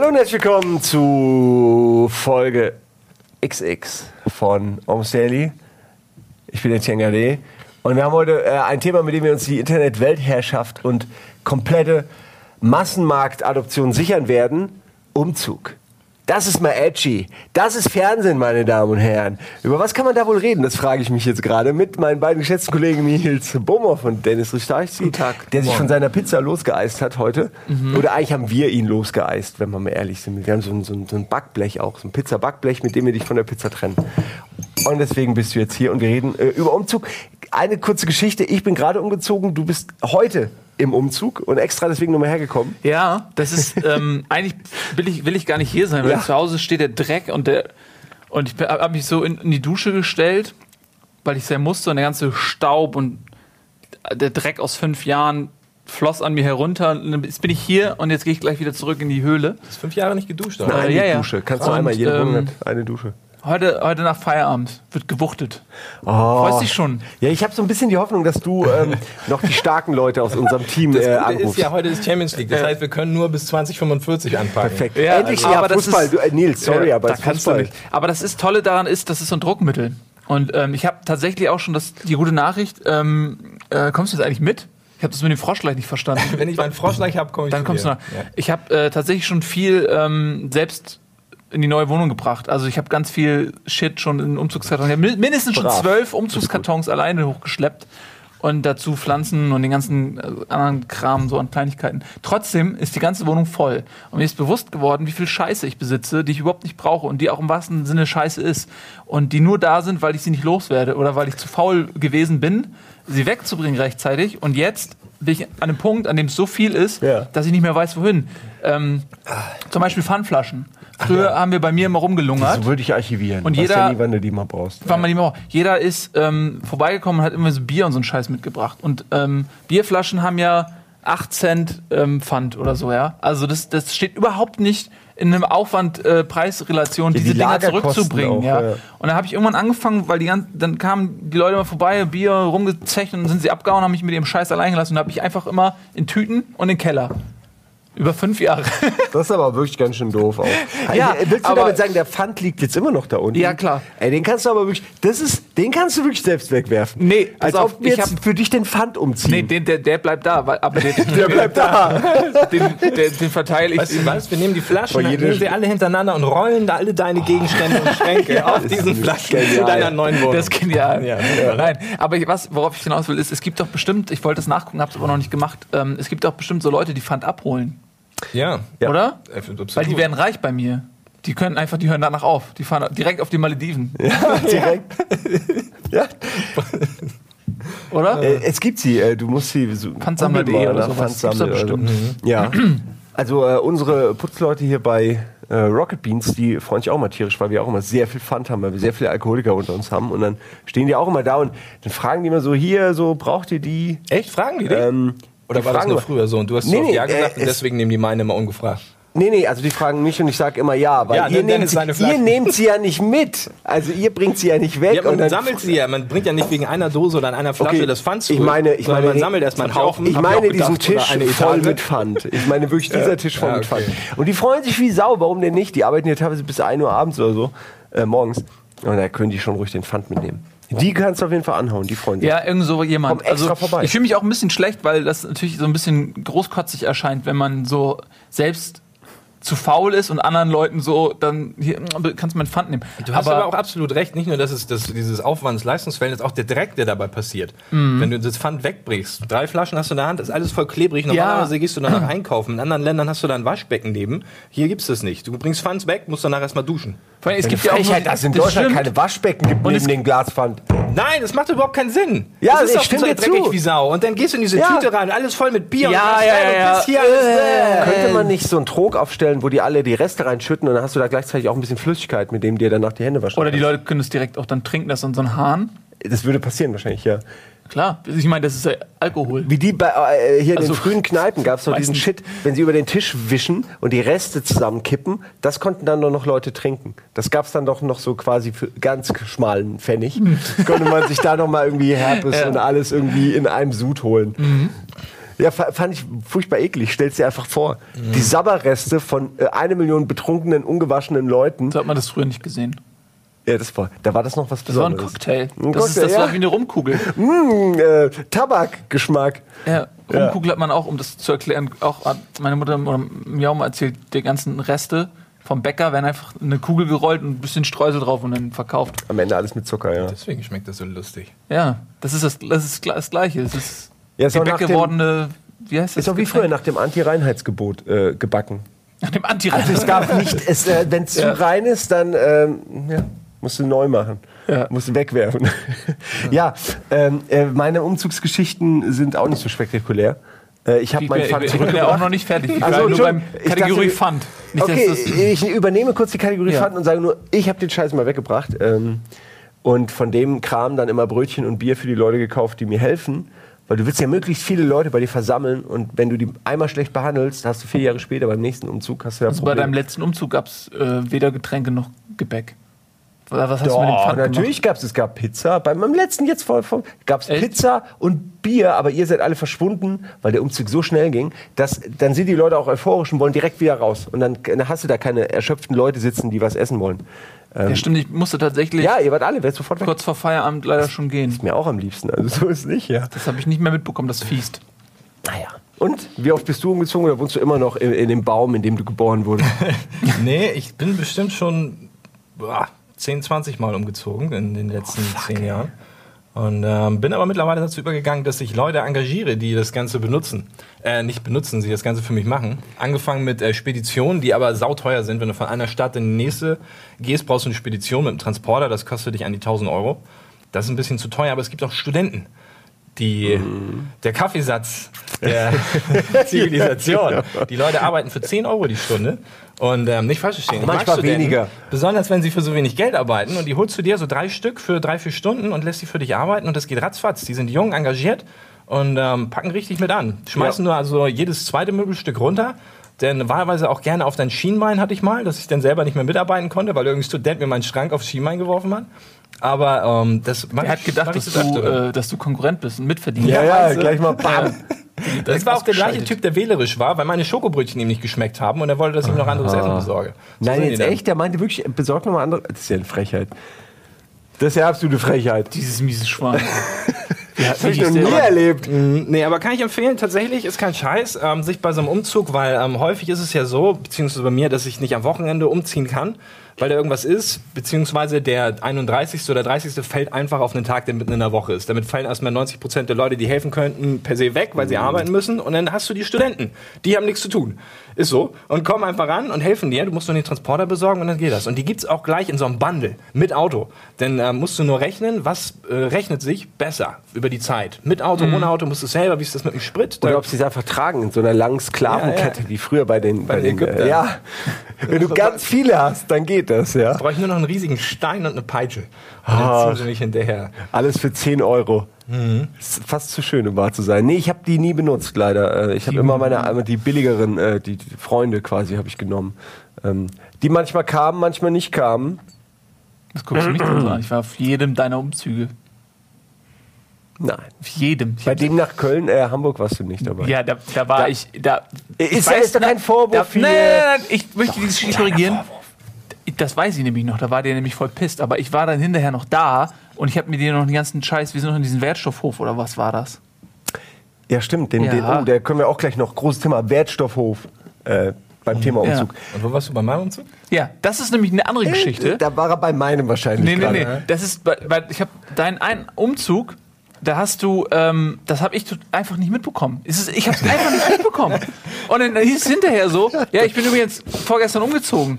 Hallo und herzlich willkommen zu Folge XX von Daily. Ich bin Etienne Gade und wir haben heute äh, ein Thema, mit dem wir uns die Internet-Weltherrschaft und komplette Massenmarktadoption sichern werden. Umzug. Das ist mal edgy. Das ist Fernsehen, meine Damen und Herren. Über was kann man da wohl reden? Das frage ich mich jetzt gerade mit meinen beiden geschätzten Kollegen Nils Bomhoff und Dennis Richteichzi, Guten Tag. der sich von seiner Pizza losgeeist hat heute. Oder eigentlich haben wir ihn losgeeist, wenn wir mal ehrlich sind. Wir haben so ein, so ein, so ein Backblech auch, so ein Pizza-Backblech, mit dem wir dich von der Pizza trennen. Und deswegen bist du jetzt hier und wir reden äh, über Umzug. Eine kurze Geschichte. Ich bin gerade umgezogen. Du bist heute im Umzug und extra deswegen nochmal hergekommen. Ja, das ist ähm, eigentlich will ich, will ich gar nicht hier sein, weil Ja. zu Hause steht der Dreck und der und ich habe mich so in, in die Dusche gestellt, weil ich sehr musste und der ganze Staub und der Dreck aus fünf Jahren floss an mir herunter. Und jetzt bin ich hier und jetzt gehe ich gleich wieder zurück in die Höhle. Du hast fünf Jahre nicht geduscht, Eine oder? ja, ja. Dusche. Kannst du Und, einmal jeden ähm, Monat eine Dusche. Heute, heute nach Feierabend wird gewuchtet. Oh. Freust dich schon? Ja, ich habe so ein bisschen die Hoffnung, dass du ähm, noch die starken Leute aus unserem Team Das äh, anrufst. ist ja, heute ist Champions League. Das heißt, wir können nur bis 2045 anpacken. Perfekt. Ja, Endlich aber ja, das Fußball. ist- du, äh, Nils, sorry, Ja, aber da kannst du Fußball. nicht. Aber das ist Tolle daran ist, das ist so ein Druckmittel. Und ähm, ich habe tatsächlich auch schon das, die gute Nachricht. Ähm, äh, kommst du jetzt eigentlich mit? Ich habe das mit dem Frosch gleich nicht verstanden. Wenn ich meinen Froschleich habe, komme ich Dann kommst du nach. Ja. Ich habe äh, tatsächlich schon viel ähm, selbst in die neue Wohnung gebracht. Also ich habe ganz viel Shit schon in Umzugskartons. Ich mindestens schon Brav. zwölf Umzugskartons alleine hochgeschleppt. Und dazu Pflanzen und den ganzen äh, anderen Kram so an Kleinigkeiten. Trotzdem ist die ganze Wohnung voll. Und mir ist bewusst geworden, wie viel Scheiße ich besitze, die ich überhaupt nicht brauche und die auch im wahrsten Sinne Scheiße ist. Und die nur da sind, weil ich sie nicht loswerde oder weil ich zu faul gewesen bin, sie wegzubringen rechtzeitig. Und jetzt bin ich an einem Punkt, an dem es so viel ist, Ja. dass ich nicht mehr weiß, wohin. Ähm, zum Beispiel Pfandflaschen. Früher haben wir bei mir immer rumgelungert. So würde ich archivieren. Und jeder- ja nie, wann du die mal brauchst. War man nicht mehr. Jeder ist ähm, vorbeigekommen und hat immer so Bier und so einen Scheiß mitgebracht. Und ähm, Bierflaschen haben ja 8 Cent ähm, Pfand oder so, ja. Also das, das steht überhaupt nicht in einem Aufwand-Preis-Relation, Ja, die diese Dinger Lagerkosten zurückzubringen. auch, ja. ja. Und dann habe ich irgendwann angefangen, weil die ganzen, dann kamen die Leute mal vorbei, Bier rumgezecht und dann sind sie abgehauen, haben mich mit ihrem Scheiß allein gelassen und habe ich einfach immer in Tüten und in den Keller. Über fünf Jahre. Das ist aber wirklich ganz schön doof auch. Ja, Willst du aber- damit sagen, der Pfand liegt jetzt immer noch da unten? Ja, klar. Ey, den kannst du aber wirklich, das ist, den kannst du wirklich selbst wegwerfen. Nee, Als auf, ob wir ich jetzt hab- für dich den Pfand umziehen. nee, den, der, der bleibt da, weil, aber den, der bleibt da. den, den, den verteile ich. Weißt du was? Wir nehmen die Flaschen, jede- nehmen sie alle hintereinander und rollen da alle deine Gegenstände und Schränke auf diesen Flaschen zu genial. deiner neuen Wohnung. Das ist genial. Ja, Nein, aber ich, was, worauf ich hinaus will, ist, es gibt doch bestimmt, ich wollte das nachgucken, habe es aber noch nicht gemacht, ähm, es gibt doch bestimmt so Leute, die Pfand abholen, ja. Ja. oder? Äh, absolut. Weil die werden reich bei mir. Die können einfach, die hören danach auf. Die fahren direkt auf die Malediven. Direkt. ja. Oder? Äh, es gibt sie, äh, du musst sie so Pfandsammler.de oder nach sowas. Pfandsammler Gibt's da oder so. Ja. Also äh, unsere Putzleute hier bei äh, Rocket Beans, die freuen sich auch mal tierisch, weil wir auch immer sehr viel Pfand haben, weil wir sehr viele Alkoholiker unter uns haben. Und dann stehen die auch immer da und dann fragen die immer so, hier, so, braucht ihr die? Echt? Fragen die dich? Ähm, Oder die war das fragen nur früher so und du hast Nee, so nee, Ja gesagt äh, und es- deswegen nehmen die meine immer ungefragt? Nee, nee, also die fragen mich und ich sage immer ja, weil Ja, ihr, nehmt sie, ihr nehmt sie ja nicht mit. Also ihr bringt sie ja nicht weg. Ja, man und dann sammelt sie ja. Man bringt ja nicht wegen einer Dose oder einer Flasche Okay, das Pfand ich zurück, meine- ich meine- man sammelt erstmal einen ich Haufen. Ich ich meine diesen Tisch voll mit Pfand. Ich meine wirklich dieser Tisch voll Ja, mit Pfand. okay. Und die freuen sich wie Sau. Warum denn nicht? Die arbeiten hier teilweise bis 1 Uhr abends oder so, äh, morgens. Und da können die schon ruhig den Pfand mitnehmen. Die kannst du auf jeden Fall anhauen, die freuen sich. Ja, irgend so jemand. Also, vorbei. Ich fühle mich auch ein bisschen schlecht, weil das natürlich so ein bisschen großkotzig erscheint, wenn man so selbst zu faul ist und anderen Leuten so, dann hier, kannst du mein Pfand nehmen. Du hast aber, auch absolut recht, nicht nur, dass es das, dieses Aufwands-Leistungsverhältnis, auch der Dreck, der dabei passiert. Mhm. Wenn du das Pfand wegbrichst, drei Flaschen hast du in der Hand, ist alles voll klebrig. Normalerweise gehst du danach einkaufen. In anderen Ländern hast du da ein Waschbecken neben. Hier gibt's das nicht. Du bringst Pfand weg, musst danach erstmal duschen. Vor allem, es gibt ja auch Frechheit, dass es in das Deutschland stimmt. keine Waschbecken gibt Und neben es- den Glaspfand. Nein, das macht überhaupt keinen Sinn. Ja, das ist ich stimme so dir dreckig zu. wie Sau. Und dann gehst du in diese Ja. Tüte rein, alles voll mit Bier Ja, und ja, ja, und ja. das hier alles. Äh. Könnte man nicht so einen Trog aufstellen, wo die alle die Reste reinschütten und dann hast du da gleichzeitig auch ein bisschen Flüssigkeit, mit dem dir danach die Hände waschen Oder die kannst? Leute können es direkt auch dann trinken, das ist so ein Hahn. Das würde passieren wahrscheinlich, ja. Klar, ich meine, das ist ja Alkohol. Wie die bei, äh, hier in Also, den frühen Kneipen gab es doch diesen. Shit, wenn sie über den Tisch wischen und die Reste zusammenkippen, das konnten dann nur noch Leute trinken. Das gab es dann doch noch so quasi für ganz schmalen Pfennig. Konnte man sich da noch mal irgendwie Herpes Ja. und alles irgendwie in einem Sud holen. Ja, fa- fand ich furchtbar eklig. Stell's dir einfach vor. Die Sabberreste von äh, eine Million betrunkenen, ungewaschenen Leuten. So hat man das früher nicht gesehen. Ja, das war, da war das noch was Das war ein Besonderes. Cocktail. Ein Das, ist, Cocktail, das war ja. wie eine Rumkugel. Mm, äh, Tabakgeschmack. Ja, Ja. Rumkugel hat man auch, um das zu erklären, auch hat meine Mutter oder mir auch mal erzählt, die ganzen Reste vom Bäcker werden einfach in eine Kugel gerollt und ein bisschen Streusel drauf und dann verkauft. Am Ende alles mit Zucker, ja. Deswegen schmeckt das so lustig. Ja, das ist das, das, ist das Gleiche. Es ist Ja, ist auch nach Gebäck dem- gewordene, wie heißt das? Ist auch wie früher nach dem Anti-Reinheitsgebot äh, gebacken. Nach dem anti Also es gab nicht, es, äh, wenn es Ja. zu rein ist, dann ähm, ja, musst du neu machen. Ja. Musst du wegwerfen. ja, ähm, äh, meine Umzugsgeschichten sind auch nicht so spektakulär. Äh, ich habe Ich mein bin, Pfand ich bin ja auch zurückgebracht. noch nicht fertig. Ich Also, nur beim Entschuldigung, ich Kategorie dachte, Fund. Nicht, okay, ich übernehme kurz die Kategorie Ja. Pfand und sage nur, ich habe den Scheiß mal weggebracht. Ähm, und von dem Kram dann immer Brötchen und Bier für die Leute gekauft, die mir helfen. Weil du willst ja möglichst viele Leute bei dir versammeln und wenn du die einmal schlecht behandelst, hast du vier Jahre später beim nächsten Umzug hast du ja Also bei Probleme. deinem letzten Umzug gab es äh, weder Getränke noch Gebäck. Oder was hast du mit dem Doch, Pfand natürlich gab es, es gab Pizza. Bei meinem letzten jetzt voll gab es? Pizza und Bier, aber ihr seid alle verschwunden, weil der Umzug so schnell ging, dass dann sind die Leute auch euphorisch und wollen direkt wieder raus. Und dann, dann hast du da keine erschöpften Leute sitzen, die was essen wollen. Ja, stimmt, ich musste tatsächlich Ja, ihr wart alle, werdet sofort weg. kurz vor Feierabend leider schon gehen. Mir auch am liebsten, also so ist nicht, ja. Das habe ich nicht mehr mitbekommen, das fiest. Naja. Und wie oft bist du umgezogen oder wohnst du immer noch in, in dem Baum, in dem du geboren wurdest? Nee, ich bin bestimmt schon boah, 10, 20 Mal umgezogen in den letzten Oh, 10 Jahren. Und ähm, bin aber mittlerweile dazu übergegangen, dass ich Leute engagiere, die das Ganze benutzen. Äh, nicht benutzen, sie das Ganze für mich machen. Angefangen mit äh, Speditionen, die aber sauteuer sind. Wenn du von einer Stadt in die nächste gehst, brauchst du eine Spedition mit einem Transporter. Das kostet dich an die 1000 Euro. Das ist ein bisschen zu teuer, aber es gibt auch Studenten. Die, Mhm. Der Kaffeesatz der Zivilisation. Die Leute arbeiten für 10 Euro die Stunde. Und ähm, nicht falsch verstehen. Manchmal weniger. Besonders wenn sie für so wenig Geld arbeiten. Und die holst du dir so drei Stück für drei, vier Stunden und lässt sie für dich arbeiten. Und das geht ratzfatz. Die sind jung, engagiert und ähm, packen richtig mit an. Schmeißen nur also jedes zweite Möbelstück runter. Denn wahlweise auch gerne auf dein Schienbein hatte ich mal, dass ich dann selber nicht mehr mitarbeiten konnte, weil irgendein Student mir meinen Schrank aufs Schienbein geworfen hat. Aber ähm, das Er hat gedacht, dass du, äh, dass du Konkurrent bist und Mitverdiener. Ja, ja, also- gleich mal bam. Das war auch der gleiche. Typ, der wählerisch war, weil meine Schokobrötchen ihm nicht geschmeckt haben und er wollte, dass ich ihm noch anderes Essen besorge. So Nein, jetzt echt? Der meinte wirklich, besorg noch mal andere. Das ist ja eine Frechheit. Das ist ja absolute Frechheit. Dieses miese Schwein. ja, Das habe ich noch nie erlebt. Nee, aber kann ich empfehlen, tatsächlich ist kein Scheiß, ähm, sich bei so einem Umzug, weil ähm, häufig ist es ja so, beziehungsweise bei mir, dass ich nicht am Wochenende umziehen kann, weil da irgendwas ist, beziehungsweise der 31. oder 30. fällt einfach auf einen Tag, der mitten in der Woche ist. Damit fallen erstmal 90 Prozent der Leute, die helfen könnten, per se weg, weil sie arbeiten müssen. Und dann hast du die Studenten, die haben nichts zu tun. Ist so. Und kommen einfach ran und helfen dir. Du musst nur den Transporter besorgen und dann geht das. Und die gibt's auch gleich in so einem Bundle mit Auto. Denn äh, musst du nur rechnen, was äh, rechnet sich besser über die Zeit. Mit Auto, ohne Auto musst du selber, wie ist das mit dem Sprit? Oder ob sie es einfach tragen in so einer langen Sklavenkette, Ja, wie früher bei den, bei den den Ägyptern. äh, Ja, wenn du ganz viele hast, dann geht das, ja. brauche ich nur noch einen riesigen Stein und eine Peitsche. Und Ah. dann ziehen sie mich hinterher. Alles für 10 Euro. Mhm. Ist fast zu schön, um wahr zu sein. Nee, ich habe die nie benutzt, leider. Äh, Ich habe immer meine, die billigeren, äh, die, Freunde quasi habe ich genommen. Ähm, Die manchmal kamen, manchmal nicht kamen. Was guckst du mich an? Ich war auf jedem deiner Umzüge. Nein. Jedem. Bei dem nach Köln, äh, Hamburg warst du nicht dabei. Ja, da, da war Da- ich. Da, Ist- ich ist doch kein Vorwurf Da, nein, nein, nein, ich möchte die Geschichte korrigieren. Das weiß ich nämlich noch, da war der nämlich voll pisst. Aber ich war dann hinterher noch da und ich habe mir dir noch den ganzen Scheiß, wir sind noch in diesem Wertstoffhof oder was war das? Ja, stimmt. Den, Ja. Den, oh, der können wir auch gleich noch. Großes Thema Wertstoffhof äh, beim Thema Ja. Umzug. Und wo warst du bei meinem Umzug? Ja, das ist nämlich eine andere Geschichte. Da war er bei meinem wahrscheinlich. Nee, nee, gerade. nee. Das ist, weil ich habe deinen einen Umzug, da hast du, ähm, das habe ich einfach nicht mitbekommen. Ich habe einfach nicht mitbekommen. Und dann hieß es hinterher so, ja, ich bin übrigens vorgestern umgezogen.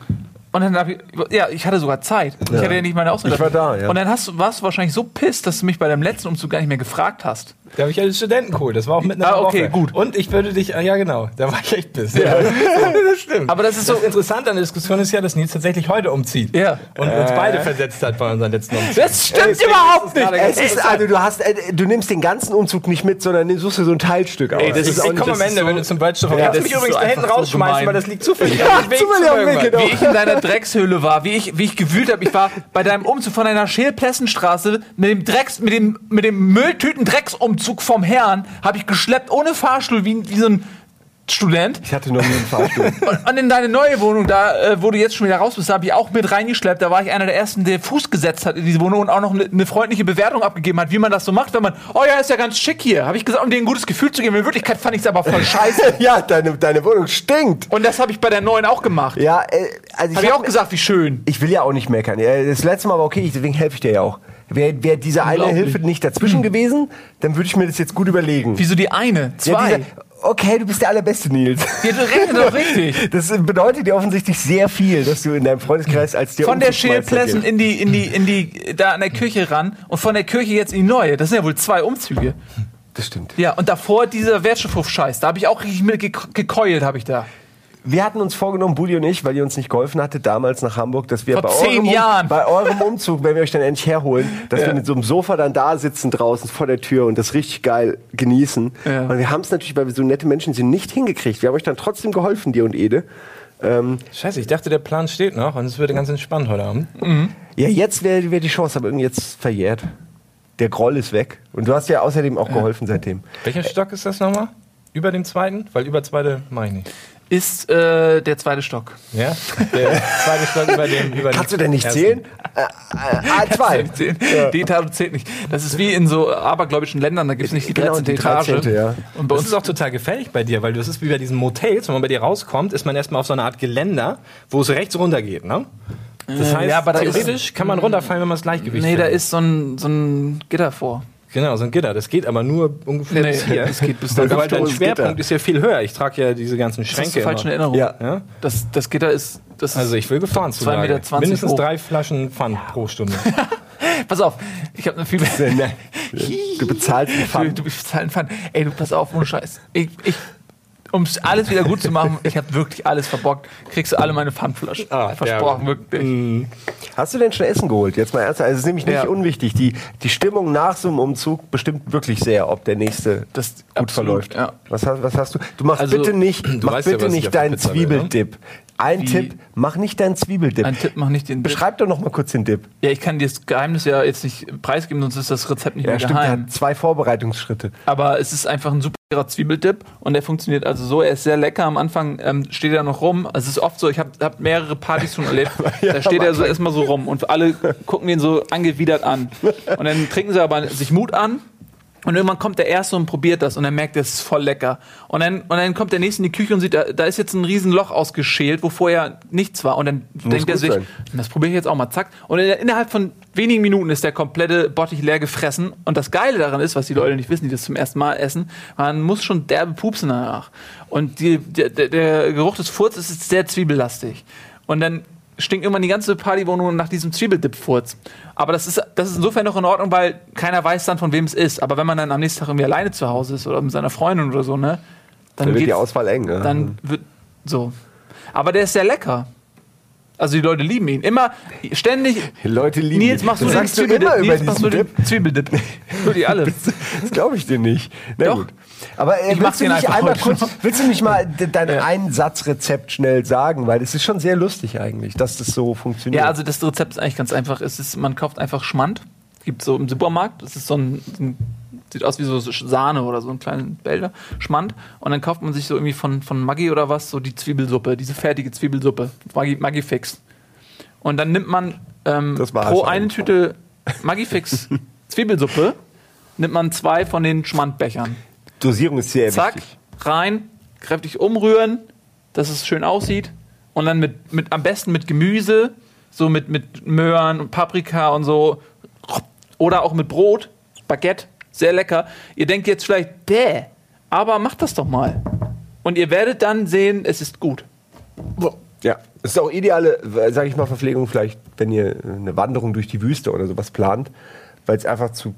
Und dann habe ich, ja, ich hatte sogar Zeit. Ich hatte ja nicht meine Ausrede. Ich war da, ja. Und dann hast du, warst du wahrscheinlich so pisst, dass du mich bei deinem letzten Umzug gar nicht mehr gefragt hast. Da habe ich einen Studenten cool. Das war auch mitten in der Ah, okay, Woche. gut. Und ich würde dich, ah, ja genau, da war ich echt piss. Ja. das stimmt. Aber das ist so, das Interessante an der Diskussion ist ja, dass Nils tatsächlich heute umzieht. Ja. Und uns beide versetzt hat bei unseren letzten Umzug. das stimmt Deswegen überhaupt nicht. Es ist, also du hast, äh, du nimmst den ganzen Umzug nicht mit, sondern du suchst dir so ein Teilstück aus. Ey, das ich ist auch ich komme am Ende, wenn du zum Wertstoff Ja, Kannst das du mich ist übrigens so da hinten einfach so rausschmeißen, gemein. weil das liegt zufällig Ja, auf dem Weg zufällig auf dem Weg, irgendwann. genau. Wie ich in deiner Dreckshöhle war, wie ich, wie ich gewühlt habe. Ich war bei deinem Umzug von einer Scheel-Plessenstraße mit dem Drecks, mit dem, mit dem Mülltüten-Drecksumzug vom Herrn, habe ich geschleppt ohne Fahrstuhl, wie, wie so ein Student. Ich hatte noch nie einen Fahrstuhl. Und, und in deine neue Wohnung, da, äh, wo du jetzt schon wieder raus bist, da habe ich auch mit reingeschleppt. Da war ich einer der ersten, der Fuß gesetzt hat in diese Wohnung und auch noch eine ne freundliche Bewertung abgegeben hat, wie man das so macht, wenn man, oh ja, ist ja ganz schick hier. Habe ich gesagt, um dir ein gutes Gefühl zu geben. In Wirklichkeit fand ich es aber voll scheiße. ja, deine, deine Wohnung stinkt. Und das habe ich bei der neuen auch gemacht. Ja, äh, also Habe ich hab- auch gesagt, wie schön. Ich will ja auch nicht meckern. Das letzte Mal war okay, deswegen helfe ich dir ja auch. Wäre wär diese eine. Hilfe nicht dazwischen gewesen, dann würde ich mir das jetzt gut überlegen. Wieso die eine? Ja, Zwei. Okay, du bist der allerbeste Nils. Ja, du rechnest doch richtig. Das bedeutet dir offensichtlich sehr viel, dass du in deinem Freundeskreis als der Von der Schälplessen in die, in die, in die, da an der Kirche ran und von der Kirche jetzt in die neue. Das sind ja wohl zwei Umzüge. Das stimmt. Ja, und davor dieser Wertstoffhof-Scheiß. Da habe ich auch richtig mit gek- gekeult, habe ich da. Wir hatten uns vorgenommen, Budi und ich, weil ihr uns nicht geholfen hattet, damals nach Hamburg, dass wir bei eurem, Um- Jahren. bei eurem Umzug, wenn wir euch dann endlich herholen, dass wir mit so einem Sofa dann da sitzen draußen vor der Tür und das richtig geil genießen. Ja. Und wir haben es natürlich, weil wir so nette Menschen sind, nicht hingekriegt. Wir haben euch dann trotzdem geholfen, dir und Ede. Ähm, Scheiße, ich dachte, der Plan steht noch und es würde ganz entspannt heute Abend. ja, jetzt wäre wär die Chance, aber irgendwie jetzt verjährt. Der Groll ist weg. Und du hast ja außerdem auch geholfen seitdem. Welcher Stock ist das nochmal? Über dem zweiten? Weil über zweite mache ich nicht. Ist äh, der zweite Stock. Ja? Der zweite Stock über dem. Über Kannst du denn nicht ersten. zählen? Äh, äh, A2. Zehn. Die Etage zählt nicht. Das ist wie in so abergläubischen Ländern, da gibt es nicht die 13. Genau, die Etage. 13., ja. Und bei Das uns ist auch total gefährlich bei dir, weil das ist wie bei diesen Motels, wenn man bei dir rauskommt, ist man erstmal auf so einer Art Geländer, wo es rechts runter geht, ne? Das heißt, ja, aber da ist- theoretisch kann man runterfallen, wenn man das Gleichgewicht Nee, da verliert. ist so ein, so ein Gitter vor. Genau, so ein Gitter. Das geht aber nur ungefähr Nee, bis hier. das geht bis Weil da. weil dein Schwerpunkt Gitter. ist ja viel höher. Ich trage ja diese ganzen Das ist Schränke die falsche. Erinnerung. Ja. Ja? Das, das Gitter ist. Das Also ich will gefahren zu 2,20 Meter Mindestens hoch. drei Flaschen Pfand pro Stunde. pass auf, ich habe eine viel Du bezahlst Du, Pfand. du bist halt ein Fan. Ey, du pass auf, ohne Scheiß. Ich, ich, um alles wieder gut zu machen, ich habe wirklich alles verbockt. Kriegst du alle meine Pfandflaschen. Ah, Versprochen, ja. wirklich. Hast du denn schon Essen geholt? Jetzt mal ernsthaft. Also es ist nämlich nicht Ja. unwichtig. Die, die Stimmung nach so einem Umzug bestimmt wirklich sehr, ob der nächste Das gut absolut, verläuft. ja. Was, hast, was hast du? Du machst Also, bitte nicht, mach bitte nicht deinen ne? Zwiebeldip. Ein? Tipp, mach nicht deinen Zwiebeldip. Ein Tipp, mach nicht den. Beschreib doch noch mal kurz den Dip. Ja, ich kann dir das Geheimnis ja jetzt nicht preisgeben, sonst ist das Rezept nicht Ja, mehr stimmt, geheim. hat zwei Vorbereitungsschritte. Aber es ist einfach ein super Zwiebeldip und der funktioniert also so. Er ist sehr lecker. Am Anfang ähm, steht er noch rum. Es ist oft so, ich habe hab mehrere Partys schon erlebt. da steht er so erstmal so rum und alle gucken ihn so angewidert an. Und dann trinken sie aber sich Mut an. Und irgendwann kommt der Erste und probiert das und er merkt, das ist voll lecker. Und dann, und dann kommt der Nächste in die Küche und sieht, da, da ist jetzt ein riesen Loch ausgeschält, wo vorher nichts war. Und dann denkt er sich, sein. das probiere ich jetzt auch mal, zack. Und in- innerhalb von wenigen Minuten ist der komplette Bottich leer gefressen. Und das Geile daran ist, was die Leute nicht wissen, die das zum ersten Mal essen, man muss schon derbe pupsen danach. Und die, der, der, der Geruch des Furzes ist sehr zwiebellastig. Und dann stinkt irgendwann die ganze Partywohnung nach diesem Zwiebeldip-Furz. Aber das ist, das ist insofern noch in Ordnung, weil keiner weiß dann, von wem es ist. Aber wenn man dann am nächsten Tag irgendwie alleine zu Hause ist oder mit seiner Freundin oder so, ne? Dann Da wird die Auswahl eng. Ne? dann wird so. Aber der ist sehr lecker. Also die Leute lieben ihn. Immer, ständig. Die Leute lieben Nils, ihn. machst du Das sagst du immer über Nils, machst du diesen den Zwiebeldip? Wirklich alle. Das glaube ich dir nicht. Na Doch. gut. Aber äh, Ich willst, du nicht einfach einmal kurz, willst du nicht mal de- dein Ja. Einsatzrezept schnell sagen? Weil es ist schon sehr lustig eigentlich, dass das so funktioniert. Ja, also das Rezept ist eigentlich ganz einfach. Es ist, man kauft einfach Schmand. Gibt so im Supermarkt. Das ist so ein, so ein sieht aus wie so Sahne oder so ein kleiner Behälter. Schmand. Und dann kauft man sich so irgendwie von, von Maggi oder was, so die Zwiebelsuppe, diese fertige Zwiebelsuppe. Maggi, Maggi Fix. Und dann nimmt man ähm, pro eine Tüte Maggi Fix Zwiebelsuppe, nimmt man zwei von den Schmandbechern. Dosierung ist sehr Zack, wichtig. rein, kräftig umrühren, dass es schön aussieht. Und dann mit, mit am besten mit Gemüse, so mit, mit Möhren und Paprika und so. Oder auch mit Brot, Baguette, sehr lecker. Ihr denkt jetzt vielleicht, däh, aber macht das doch mal. Und ihr werdet dann sehen, es ist gut. Ja, es ist auch ideale, sage ich mal, Verpflegung vielleicht, wenn ihr eine Wanderung durch die Wüste oder sowas plant, weil es einfach zu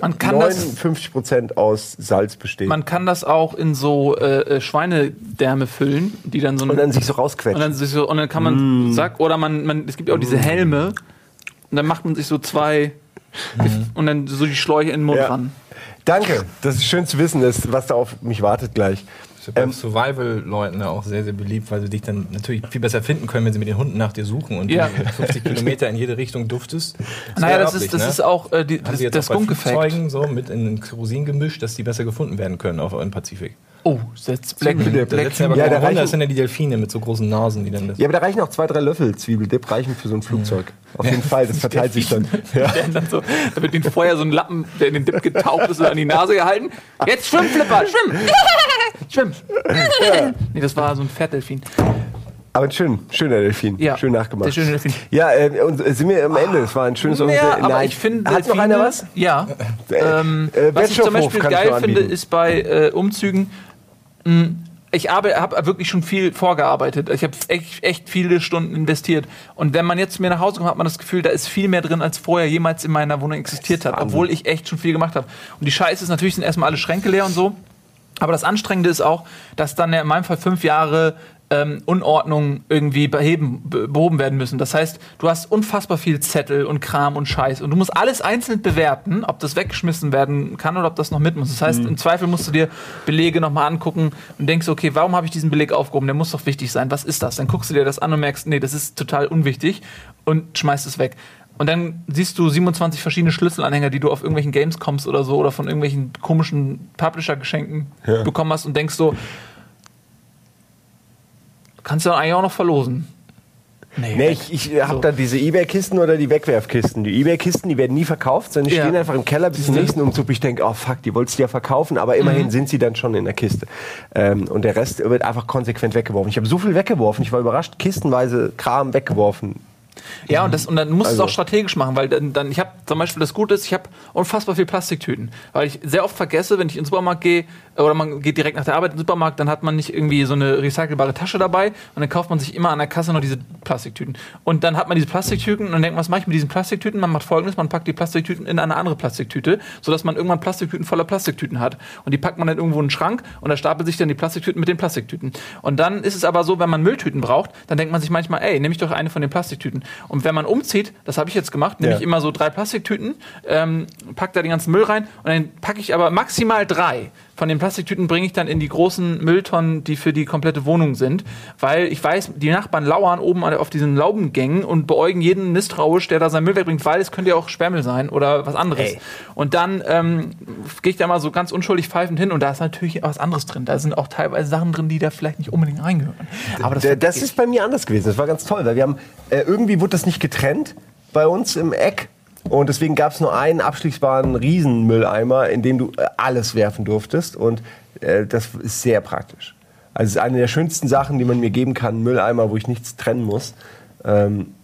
Man kann das 59 Prozent aus Salz besteht. Man kann das auch in so äh, äh, Schweinedärme füllen, die dann so und dann sich so und rausquetschen. dann, sich so, und dann kann man Sack oder man, man es gibt ja auch diese Helme und dann macht man sich so zwei und dann so die Schläuche in den Mund Ja. ran. Danke, das ist schön zu wissen, dass, was da auf mich wartet gleich. Bei ähm, Survival-Leuten auch sehr, sehr beliebt, weil sie dich dann natürlich viel besser finden können, wenn sie mit den Hunden nach dir suchen und ja. 50 Kilometer in jede Richtung duftest. Das naja, das ist, das ne? ist auch äh, die, das, das Funkeffekt. so mit in den Kerosin gemischt, dass die besser gefunden werden können auf im Pazifik. Oh, setzt Black, Black, Black aber ja, da reichen, das sind ja die Delfine mit so großen Nasen, die dann das. Ja, aber da reichen auch zwei, drei Löffel Zwiebeldip reichen für so ein Flugzeug. Ja. Auf jeden Fall, das verteilt sich dann. Ja. dann so, da wird ihnen vorher so ein Lappen, der in den Dip getaucht ist, an die Nase gehalten. Jetzt schwimm, Flipper, schwimm! schwimm! Ja. Nee, das war so ein Fettdelfin. Aber schön, schöner Delfin. Ja, schön nachgemacht. Der schöne Delfin. Ja, äh, und sind wir am Ende. Es war ein schönes ja, aber Nein. ich finde. Hat noch einer was? Ja. Äh, ähm, äh, was ich zum Beispiel geil finde, ist bei äh, Umzügen, ich habe wirklich schon viel vorgearbeitet. Ich habe echt, echt viele Stunden investiert. Und wenn man jetzt zu mir nach Hause kommt, hat man das Gefühl, da ist viel mehr drin, als vorher jemals in meiner Wohnung existiert hat. Obwohl ich echt schon viel gemacht habe. Und die Scheiße ist natürlich, sind erstmal alle Schränke leer und so. Aber das Anstrengende ist auch, dass dann in meinem Fall fünf Jahre ähm, Unordnung irgendwie beheben, behoben werden müssen. Das heißt, du hast unfassbar viel Zettel und Kram und Scheiß und du musst alles einzeln bewerten, ob das weggeschmissen werden kann oder ob das noch mit muss. Das heißt, mhm. im Zweifel musst du dir Belege nochmal angucken und denkst, okay, warum habe ich diesen Beleg aufgehoben? Der muss doch wichtig sein. Was ist das? Dann guckst du dir das an und merkst, nee, das ist total unwichtig und schmeißt es weg. Und dann siehst du 27 verschiedene Schlüsselanhänger, die du auf irgendwelchen Games kommst oder so oder von irgendwelchen komischen Publisher-Geschenken ja. bekommen hast und denkst so, Kannst du dann eigentlich auch noch verlosen. Nee, nee ich, ich habe so. da diese Ebay-Kisten oder die Wegwerfkisten. Die Ebay-Kisten, die werden nie verkauft, sondern die ja. stehen einfach im Keller bis zum nächsten Umzug. Ich denke, oh fuck, die wolltest du ja verkaufen, aber immerhin mhm. sind sie dann schon in der Kiste. Ähm, und der Rest wird einfach konsequent weggeworfen. Ich habe so viel weggeworfen, ich war überrascht, kistenweise Kram weggeworfen. Ja, und, das, und dann musst also. du es auch strategisch machen, weil dann, dann ich habe zum Beispiel das Gute ist, ich habe unfassbar viel Plastiktüten, weil ich sehr oft vergesse, wenn ich in den Supermarkt gehe oder man geht direkt nach der Arbeit in den Supermarkt, dann hat man nicht irgendwie so eine recycelbare Tasche dabei und dann kauft man sich immer an der Kasse noch diese Plastiktüten. Und dann hat man diese Plastiktüten und dann denkt man, was mache ich mit diesen Plastiktüten? Man macht folgendes, man packt die Plastiktüten in eine andere Plastiktüte, sodass man irgendwann Plastiktüten voller Plastiktüten hat. Und die packt man dann irgendwo in den Schrank und da stapelt sich dann die Plastiktüten mit den Plastiktüten. Und dann ist es aber so, wenn man Mülltüten braucht, dann denkt man sich manchmal, ey, nehme ich doch eine von den Plastiktüten. Und wenn man umzieht, das habe ich jetzt gemacht, nehme ja. ich immer so drei Plastiktüten, ähm, pack da den ganzen Müll rein und dann packe ich aber maximal drei von den Plastiktüten bringe ich dann in die großen Mülltonnen, die für die komplette Wohnung sind, weil ich weiß, die Nachbarn lauern oben auf diesen Laubengängen und beäugen jeden misstrauisch, der da seinen Müll wegbringt, weil es könnte ja auch Sperrmüll sein oder was anderes. Ey. Und dann ähm, gehe ich da mal so ganz unschuldig pfeifend hin und da ist natürlich was anderes drin. Da sind auch teilweise Sachen drin, die da vielleicht nicht unbedingt reingehören. Aber das, das ist bei mir anders gewesen. Das war ganz toll, weil wir haben äh, irgendwie wurde das nicht getrennt bei uns im Eck und deswegen gab es nur einen abschließbaren Riesenmülleimer, in dem du äh, alles werfen durftest. Und äh, das ist sehr praktisch. Also es ist eine der schönsten Sachen, die man mir geben kann, Mülleimer, wo ich nichts trennen muss. Ähm,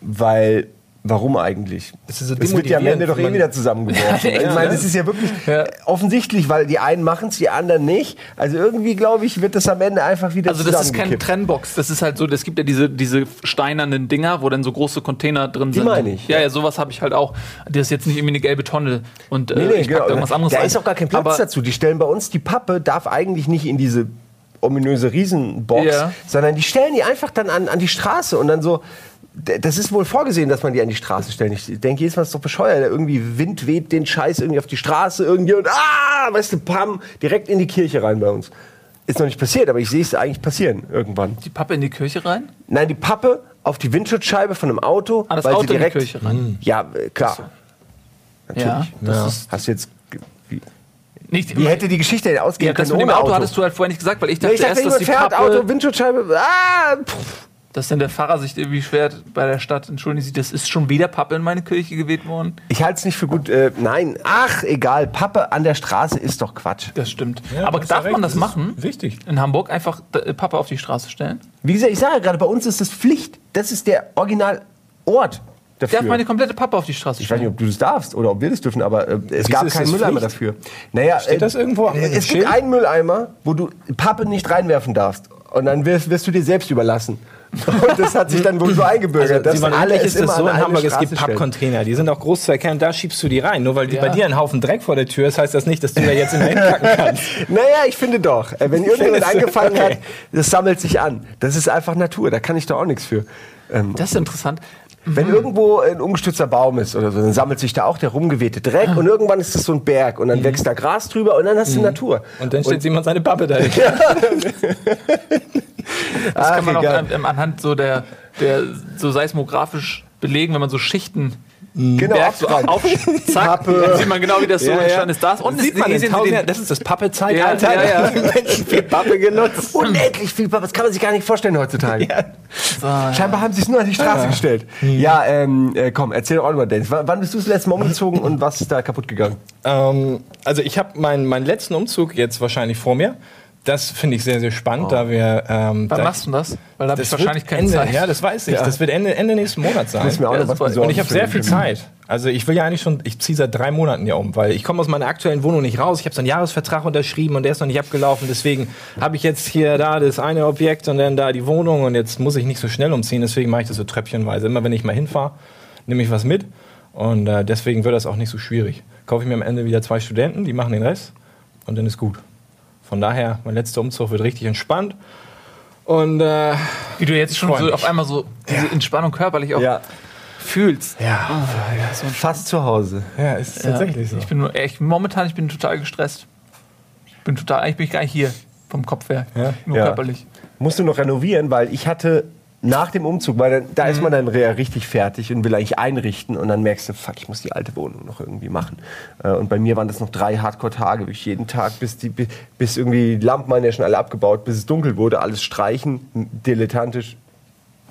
weil Warum eigentlich? Das, ist so das wird ja am Ende doch eh wieder zusammengeworfen. ich meine, es ist ja wirklich ja. offensichtlich, weil die einen machen es, die anderen nicht. Also irgendwie, glaube ich, wird das am Ende einfach wieder Also das ist keine Trennbox. Das ist halt so, es gibt ja diese, diese steinernen Dinger, wo dann so große Container drin die sind. Die meine ich. Ja, ja, sowas habe ich halt auch. Das ist jetzt nicht irgendwie eine gelbe Tonne und äh, nee, nee, ich genau. irgendwas anderes Da ist auch gar kein Platz Aber dazu. Die stellen bei uns, die Pappe darf eigentlich nicht in diese ominöse Riesenbox, ja. sondern die stellen die einfach dann an, an die Straße und dann so das ist wohl vorgesehen, dass man die an die Straße stellt. Ich denke, jedes Mal ist doch bescheuert. Irgendwie Wind weht den Scheiß irgendwie auf die Straße irgendwie und ah, weißt du, pam, direkt in die Kirche rein bei uns. Ist noch nicht passiert, aber ich sehe es eigentlich passieren irgendwann. Die Pappe in die Kirche rein? Nein, die Pappe auf die Windschutzscheibe von einem Auto. Ah, das weil Auto sie direkt, in die Kirche rein? Ja, äh, klar. So. Natürlich. Ja, ja. Hast du jetzt wie, nicht, Wie hätte die Geschichte denn ausgehen ja, können? Das mit dem Auto, Auto, hattest du halt vorher nicht gesagt, weil ich dachte, nee, ich dachte erst, dass die Pferd, Pappe Auto, Windschutzscheibe, ah, pff dass dann der Pfarrer sich irgendwie schwert bei der Stadt. Entschuldigen Sie, das ist schon wieder Pappe in meine Kirche geweht worden. Ich halte es nicht für gut. Äh, nein, ach, egal. Pappe an der Straße ist doch Quatsch. Das stimmt. Ja, Aber darf man das, das machen? Wichtig. In Hamburg einfach äh, Pappe auf die Straße stellen? Wie gesagt, ich sage ja gerade, bei uns ist das Pflicht. Das ist der Originalort. Dafür. Darf meine komplette Pappe auf die Straße stellen? Ich weiß nicht, ob du das darfst oder ob wir das dürfen, aber äh, es Wie gab keinen Mülleimer Pflicht? dafür. Naja, Steht das irgendwo? Äh, es gibt einen Mülleimer, wo du Pappe nicht reinwerfen darfst. Und dann wirst, wirst du dir selbst überlassen. Und das hat sich dann wohl so eingebürgert. Also, das alle ist es so in Hamburg, es gibt Pappcontainer, die sind auch groß zu erkennen, da schiebst du die rein. Nur weil ja. bei dir ein Haufen Dreck vor der Tür ist, heißt das nicht, dass du da jetzt in den kacken kannst. naja, ich finde doch. Äh, wenn irgendjemand angefangen okay. hat, das sammelt sich an. Das ist einfach Natur, da kann ich doch auch nichts für. Ähm, das ist interessant. Wenn irgendwo ein umgestürzter Baum ist oder so, dann sammelt sich da auch der rumgewehte Dreck und irgendwann ist das so ein Berg und dann wächst da Gras drüber und dann hast du Natur. Und dann stellt jemand seine Pappe dahin. Das kann man auch egal. an, ähm, anhand so der, der so seismografisch belegen, wenn man so Schichten Genau, Berg so auf, zack, Pappe. dann sieht man genau, wie das so Ja, entstanden ist. Das, und das sieht man den- Jahren. Das ist das Pappe-Zeitalter. Ja, ja, ja. Menschen viel Pappe genutzt. Unendlich viel Pappe, das kann man sich gar nicht vorstellen heutzutage. So, ja. Scheinbar haben sie es nur an die Straße gestellt. Ja, ähm, äh, komm, erzähl doch auch mal, Dennis. W wann bist du das letzte Mal umgezogen und was ist da kaputt gegangen? Ähm, also ich habe meinen, meinen letzten Umzug jetzt wahrscheinlich vor mir. Das finde ich sehr, sehr spannend, da wir... Ähm, Wann da, machst du das? Weil da habe ich das wahrscheinlich keine Ende, Zeit. Ja, das weiß ich. Ja. Das wird Ende, Ende nächsten Monat sein. Müssen wir auch Ja, noch was. Und ich habe sehr viel. Zeit. Also ich will ja eigentlich schon, ich ziehe seit drei Monaten ja um, weil ich komme aus meiner aktuellen Wohnung nicht raus. Ich habe so einen Jahresvertrag unterschrieben und der ist noch nicht abgelaufen. Deswegen habe ich jetzt hier da das eine Objekt und dann da die Wohnung und jetzt muss ich nicht so schnell umziehen. Deswegen mache ich das so tröpfchenweise. Immer wenn ich mal hinfahre, nehme ich was mit und äh, deswegen wird das auch nicht so schwierig. Kaufe ich mir am Ende wieder zwei Studenten, die machen den Rest und dann ist gut. Von daher, mein letzter Umzug wird richtig entspannt. Und äh, Wie du jetzt schon so auf einmal so diese Entspannung körperlich auch Ja, fühlst. ja, fast zu Hause. ja, ist Ja. tatsächlich so. Ich bin nur echt, momentan, ich bin total gestresst. Ich bin total, eigentlich bin ich gar nicht hier vom Kopf her. Ja. Nur Ja. körperlich. Musst du noch renovieren, weil ich hatte nach dem Umzug, weil dann, da ist man dann ja richtig fertig und will eigentlich einrichten und dann merkst du, fuck, ich muss die alte Wohnung noch irgendwie machen. Äh, Und bei mir waren das noch drei Hardcore-Tage, wirklich jeden Tag, bis, die, bi- bis irgendwie die Lampen waren ja schon alle abgebaut, bis es dunkel wurde, alles streichen, dilettantisch,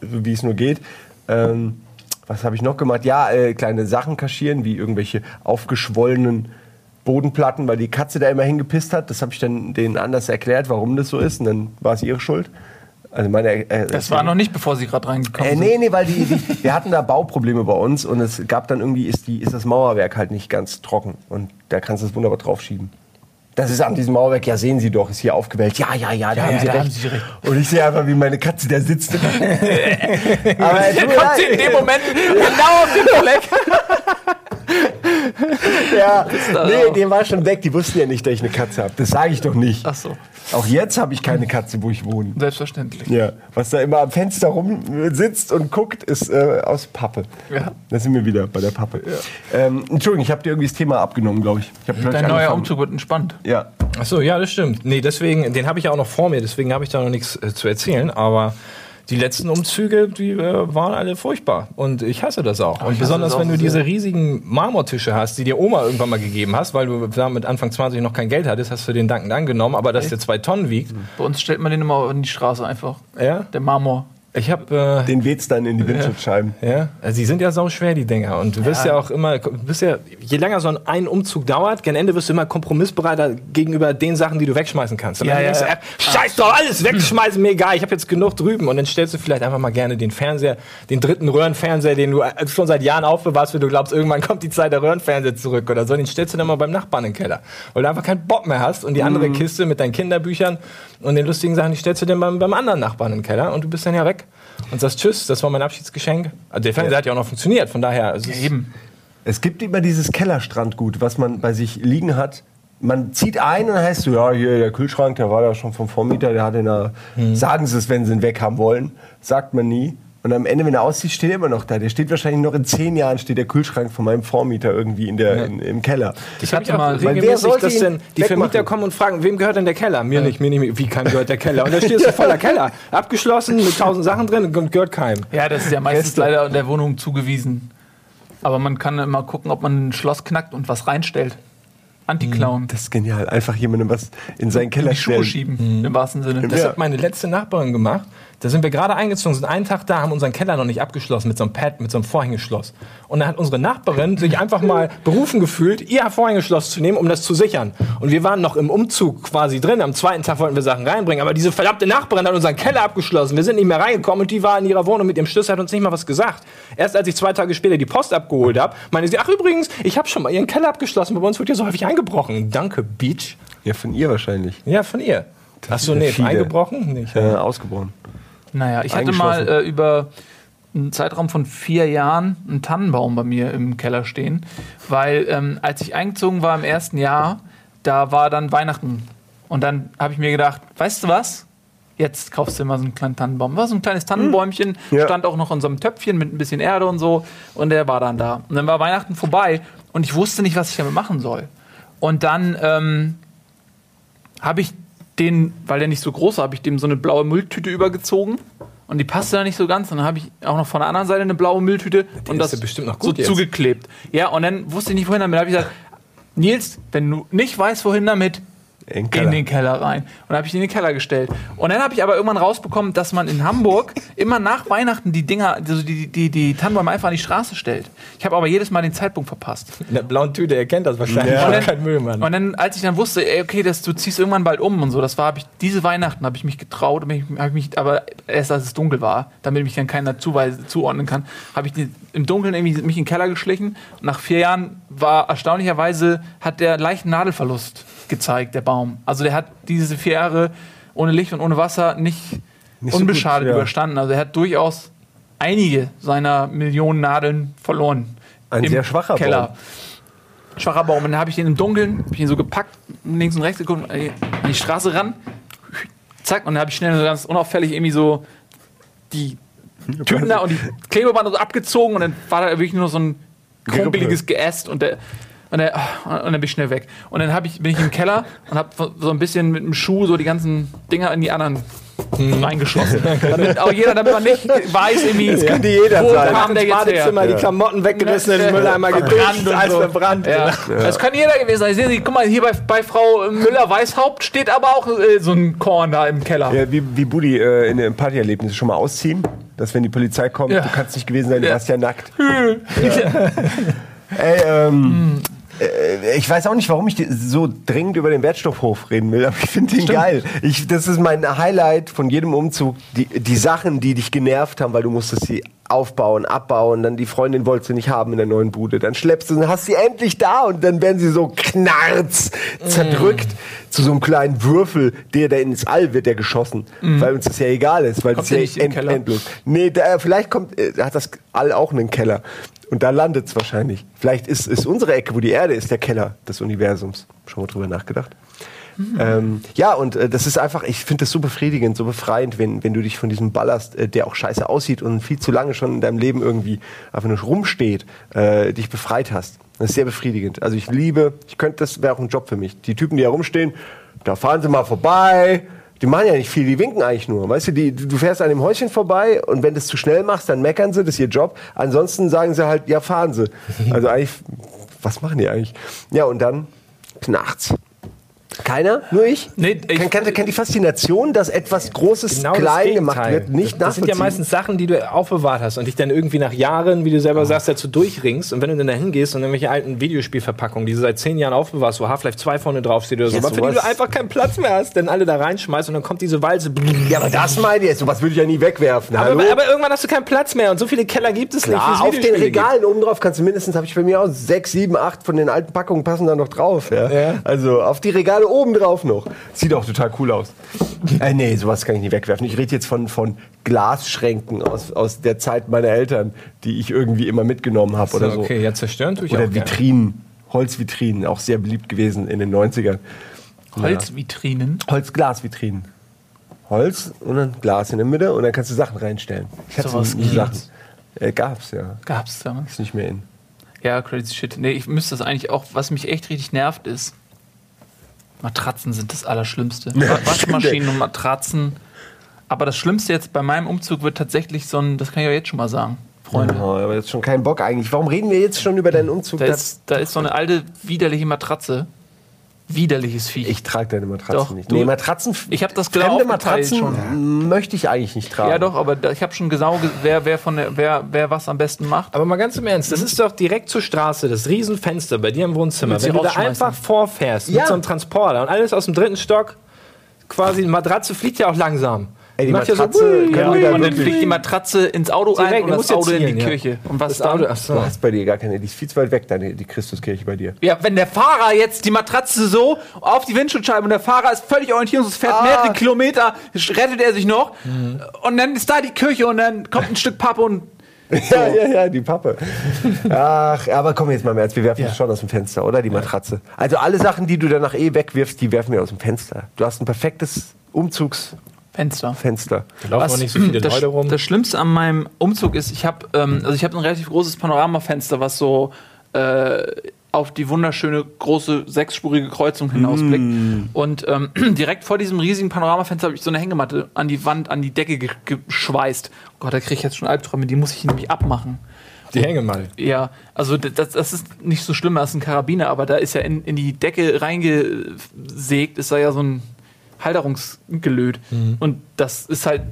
so wie es nur geht. Ähm, was habe ich noch gemacht? Ja, äh, kleine Sachen kaschieren, wie irgendwelche aufgeschwollenen Bodenplatten, weil die Katze da immer hingepisst hat. Das habe ich dann denen anders erklärt, warum das so ist. Und dann war es ihre Schuld. Also meine, äh, Das war noch nicht, bevor sie gerade reingekommen äh, sind. nee, nee, weil die, die, wir hatten da Bauprobleme bei uns und es gab dann irgendwie, ist, die, ist das Mauerwerk halt nicht ganz trocken und da kannst du es wunderbar draufschieben. Das ist an diesem Mauerwerk, ja sehen Sie doch, ist hier aufgewellt. Ja, ja, ja, da, haben, ja, Sie da recht. haben Sie recht. Und ich sehe einfach, wie meine Katze da sitzt. Aber Dann kommt sie in dem Moment genau auf den Fleck. Ja, nee, auch. der war schon weg. Die wussten ja nicht, dass ich eine Katze habe. Das sage ich doch nicht. Ach so, Auch jetzt habe ich keine Katze, wo ich wohne. selbstverständlich. Ja, was da immer am Fenster rum sitzt und guckt, ist äh, aus Pappe. Ja. Da sind wir wieder bei der Pappe. Ähm, Entschuldigung, ich habe dir irgendwie das Thema abgenommen, glaube ich. ich Dein neuer angefangen. Umzug wird entspannt. Ja. Ach so, ja, das stimmt. Nee, deswegen, den habe ich ja auch noch vor mir, deswegen habe ich da noch nichts äh, zu erzählen, aber die letzten Umzüge, die äh, waren alle furchtbar und ich hasse das auch. und besonders auch wenn du sehr. diese riesigen Marmortische hast, die dir Oma irgendwann mal gegeben hast, weil du mit Anfang 20 noch kein Geld hattest, hast du den dankend angenommen, aber dass der zwei Tonnen wiegt. Bei uns stellt man den immer in die Straße einfach. Ja, Der Marmor. Ich habe äh, Den weht's dann in die Windschutzscheiben. Ja, also die sind ja sau schwer, die Dinger. Und du wirst ja, auch immer, du bist ja, je länger so ein, ein Umzug dauert, gen Ende wirst du immer kompromissbereiter gegenüber den Sachen, die du wegschmeißen kannst. Und Ja, dann ja, denkst du, ja. äh, scheiß doch alles wegschmeißen, mir egal, ich habe jetzt genug drüben. Und dann stellst du vielleicht einfach mal gerne den Fernseher, den dritten Röhrenfernseher, den du äh, schon seit Jahren aufbewahrst, weil du glaubst, irgendwann kommt die Zeit der Röhrenfernseher zurück oder so. Den stellst du dann mal beim Nachbarn in den Keller. Weil du einfach keinen Bock mehr hast. Und die andere Kiste mit deinen Kinderbüchern und den lustigen Sachen, die stellst du dann beim, beim anderen Nachbarn in den Keller und du bist dann ja weg. Und sagst Tschüss, das war mein Abschiedsgeschenk. Also der Fernseher hat ja auch noch funktioniert, von daher. Es ist, Eben. Es gibt immer dieses Kellerstrandgut, was man bei sich liegen hat. Man zieht ein und dann heißt so, ja, hier der Kühlschrank, der war da schon vom Vormieter, der hat den da. Sagen Sie es, wenn Sie ihn weg haben wollen. Sagt man nie. Und am Ende, wenn er aussieht, steht er immer noch da. Der steht wahrscheinlich noch in zehn Jahren, steht der Kühlschrank von meinem Vormieter irgendwie in der, in, im Keller. Ich hab hatte mal, regelmäßig, dass denn die wegmachen? Vermieter kommen und fragen, wem gehört denn der Keller? Mir nicht, mir nicht. Wie keinem gehört der Keller? Und da stehst du voller Keller. Abgeschlossen, mit tausend Sachen drin und gehört keinem. ja, das ist ja meistens Gäste. leider in der Wohnung zugewiesen. Aber man kann immer gucken, ob man ein Schloss knackt und was reinstellt. Anti-Clown. Das ist genial. Einfach jemandem was in seinen Keller Die Schuhe stellen. schieben, im wahrsten Sinne. Das Ja. hat meine letzte Nachbarin gemacht. Da sind wir gerade eingezogen, sind einen Tag da, haben unseren Keller noch nicht abgeschlossen mit so einem Pad, mit so einem Vorhängeschloss. Und dann hat unsere Nachbarin sich einfach mal berufen gefühlt, ihr Vorhängeschloss zu nehmen, um das zu sichern. Und wir waren noch im Umzug quasi drin. Am zweiten Tag wollten wir Sachen reinbringen. Aber diese verdammte Nachbarin hat unseren Keller abgeschlossen. Wir sind nicht mehr reingekommen und die war in ihrer Wohnung mit ihrem Schlüssel, hat uns nicht mal was gesagt. Erst als ich zwei Tage später die Post abgeholt habe, meinte sie, ach übrigens, ich habe schon mal ihren Keller abgeschlossen, bei uns wird ja so häufig eingebrochen. Danke, Beach. Ja, von ihr wahrscheinlich. Ja, von ihr. Sind ja nee, eingebrochen? Nicht. Äh, ausgebrochen. Naja, ich hatte mal äh, über einen Zeitraum von vier Jahren einen Tannenbaum bei mir im Keller stehen, weil ähm, als ich eingezogen war im ersten Jahr, da war dann Weihnachten. Und dann habe ich mir gedacht, weißt du was? jetzt kaufst du immer so einen kleinen Tannenbaum. War so ein kleines Tannenbäumchen, Ja. stand auch noch in so einem Töpfchen mit ein bisschen Erde und so. Und der war dann da. Und dann war Weihnachten vorbei und ich wusste nicht, was ich damit machen soll. Und dann ähm, habe ich den, weil der nicht so groß war, habe ich dem so eine blaue Mülltüte übergezogen. Und die passte da nicht so ganz. Und dann habe ich auch noch von der anderen Seite eine blaue Mülltüte und ist das ja bestimmt noch so jetzt. zugeklebt. Ja, und dann wusste ich nicht, wohin damit. Da habe ich gesagt, Nils, wenn du nicht weißt, wohin damit, In den in Keller. den Keller rein. Und dann habe ich ihn in den Keller gestellt. Und dann habe ich aber irgendwann rausbekommen, dass man in Hamburg immer nach Weihnachten die Dinger, also die, die, die Tannenbäume einfach an die Straße stellt. Ich habe aber jedes Mal den Zeitpunkt verpasst. In der blauen Tüte, er kennt das wahrscheinlich. Ja. Und dann, Kein Müllmann. und dann, als ich dann wusste, ey, okay, das, du ziehst irgendwann bald um und so, das war, habe ich diese Weihnachten habe ich mich getraut, hab ich, hab mich, aber erst als es dunkel war, damit mich dann keiner zuweise, zuordnen kann, habe ich die, im Dunkeln irgendwie mich in den Keller geschlichen. Nach vier Jahren war erstaunlicherweise hat der leichten Nadelverlust gezeigt, der Baum. Also der hat diese vier Jahre ohne Licht und ohne Wasser nicht, Nicht so unbeschadet gut, ja. überstanden. Also er hat durchaus einige seiner Millionen Nadeln verloren. Ein Im sehr schwacher Keller. Baum. Schwacher Baum. Und dann habe ich den im Dunkeln, habe ich ihn so gepackt, links und rechts geguckt, an die- an die Straße ran. Zack, und dann habe ich schnell so ganz unauffällig irgendwie so die Tüten da und die Klebeband so abgezogen und dann war da wirklich nur so ein krumpeliges Geäst und der. Und, der, und dann bin ich schnell weg. Und dann ich, bin ich im Keller und habe so ein bisschen mit dem Schuh so die ganzen Dinger in die anderen reingeschossen. Damit auch jeder, damit man nicht weiß, irgendwie, Das könnte jeder wo sein. kam der jetzt her. Badezimmer, die Klamotten weggerissen, den Mülleimer geduscht, und alles so. verbrannt. Ja. Das kann jeder gewesen sein. Sehen Sie, guck mal, hier bei, bei Frau Müller-Weißhaupt steht aber auch äh, so ein Korn da im Keller. Ja, wie, wie Buddy äh, in dem Partyerlebnis schon mal ausziehen, dass wenn die Polizei kommt, Ja. du kannst nicht gewesen sein, du Ja. warst ja nackt. Ey, ähm, äh, ich weiß auch nicht, warum ich so dringend über den Wertstoffhof reden will, aber ich finde den geil. Ich, das ist mein Highlight von jedem Umzug. Die, die Sachen, die dich genervt haben, weil du musstest sie aufbauen, abbauen, dann die Freundin wolltest du nicht haben in der neuen Bude, dann schleppst du und hast sie endlich da und dann werden sie so knarz zerdrückt zu so einem kleinen Würfel, der da ins All wird, der geschossen, weil uns das ja egal ist, weil Kommt das ja nicht Keller? endlos. Nee, da, vielleicht kommt, äh, hat das All auch einen Keller. Und da landet es wahrscheinlich. Vielleicht ist, ist unsere Ecke, wo die Erde ist, der Keller des Universums. Schon mal drüber nachgedacht. Ähm, ja, und äh, das ist einfach, ich finde das so befriedigend, so befreiend, wenn, wenn du dich von diesem Ballast, äh, der auch scheiße aussieht und viel zu lange schon in deinem Leben irgendwie einfach nur rumsteht, äh, dich befreit hast. Das ist sehr befriedigend. Also ich liebe, ich könnte, das wäre auch ein Job für mich. Die Typen, die da rumstehen, da fahren sie mal vorbei. Die machen ja nicht viel, die winken eigentlich nur. Weißt du, die, du fährst an dem Häuschen vorbei und wenn du es zu schnell machst, dann meckern sie, das ist ihr Job. Ansonsten sagen sie halt, ja, fahren sie. Also eigentlich, was machen die eigentlich? Ja, und dann nachts. Keiner? Nur ich? Nee, ich- kann, kann, kann die Faszination, dass etwas Großes Genau klein gemacht wird, nicht Das sind ja meistens Sachen, die du aufbewahrt hast und dich dann irgendwie nach Jahren, wie du selber sagst, dazu durchringst. Und wenn du dann da hingehst und irgendwelche alten Videospielverpackungen, die du seit zehn Jahren aufbewahrst, wo Half-Life 2 vorne draufsteht oder so, Ja, aber für die du einfach keinen Platz mehr hast, dann alle da reinschmeißt und dann kommt diese Walze. Ja, aber das meine ich jetzt. Sowas würde ich ja nie wegwerfen. Aber, aber irgendwann hast du keinen Platz mehr und so viele Keller gibt es nicht. Klar, es auf den. Regalen oben drauf kannst du mindestens, habe ich bei mir auch, sechs, sieben, acht von den alten Packungen passen da noch drauf. Ja? Ja. Also auf die Regale oben drauf noch. Sieht auch total cool aus. äh, nee, sowas kann ich nicht wegwerfen. Ich rede jetzt von, von Glasschränken aus, aus der Zeit meiner Eltern, die ich irgendwie immer mitgenommen habe oder so. Okay, ja, zerstören tue ich Oder auch gerne. Vitrinen, Holzvitrinen, auch sehr beliebt gewesen in den 90ern. Holzvitrinen. Holz-Glas-Vitrinen. Holz und dann Glas in der Mitte und dann kannst du Sachen reinstellen. Ich hatte Sowas nie. Sachen. Äh, gab's, ja. Gab's damals. Ist nicht mehr in. Ja, crazy shit. Nee, ich müsste das eigentlich auch, was mich echt richtig nervt, ist. Matratzen sind das Allerschlimmste. Wa- Waschmaschinen und Matratzen. Aber das Schlimmste jetzt bei meinem Umzug wird tatsächlich so ein, das kann ich auch jetzt schon mal sagen, Freunde. Oh, aber jetzt schon keinen Bock eigentlich. Warum reden wir jetzt schon über deinen Umzug? Da ist, da ist so eine alte, widerliche Matratze. Widerliches Viech. ich trage deine Matratzen Doch, nicht. Nee, Matratzen. Ich hab das Fremde Matratzen möchte ich eigentlich nicht tragen. ja, doch, aber ich habe schon genau, ge- wer, wer, von der, wer, wer was am besten macht. Aber mal ganz im Ernst, das ist doch direkt zur Straße, das Riesenfenster bei dir im Wohnzimmer. Wenn du da einfach vorfährst Ja. mit so einem Transporter und alles aus dem dritten Stock, quasi, die Matratze fliegt ja auch langsam. Ey, die Macht ja so, Matratze Ja, wieder und dann wirklich- fliegt die Matratze ins Auto rein Direkt, und das ja Auto in die zielen, ja. Kirche. Und was Das? Auto, ach so. Du hast bei dir gar keine, die ist viel zu weit weg, deine, die Christuskirche bei dir. Ja, wenn der Fahrer jetzt die Matratze so auf die Windschutzscheibe und der Fahrer ist völlig orientierungslos, fährt Ah. mehrere Kilometer, rettet er sich noch und dann ist da die Kirche und dann kommt ein Stück Pappe und Ja, ja, ja, die Pappe. Ach, aber komm jetzt mal mehr, wir werfen das schon aus dem Fenster, oder? Die Matratze. Also alle Sachen, die du danach eh wegwirfst, die werfen wir aus dem Fenster. Du hast ein perfektes Umzugs Fenster. Fenster. Da laufen auch nicht so viele das, Leute rum. das Schlimmste an meinem Umzug ist, ich habe ähm, also ich habe ein relativ großes Panoramafenster, was so äh, auf die wunderschöne große sechsspurige Kreuzung hinausblickt. Und ähm, direkt vor diesem riesigen Panoramafenster habe ich so eine Hängematte an die Wand, an die Decke ge geschweißt. Oh Gott, da kriege ich jetzt schon Albträume, die muss ich nämlich abmachen. Die hängen mal. Ja, also das, das ist nicht so schlimm als ein Karabiner, aber da ist ja in, in die Decke reingesägt, ist da ja so ein Halterungsgelöt. Und das ist halt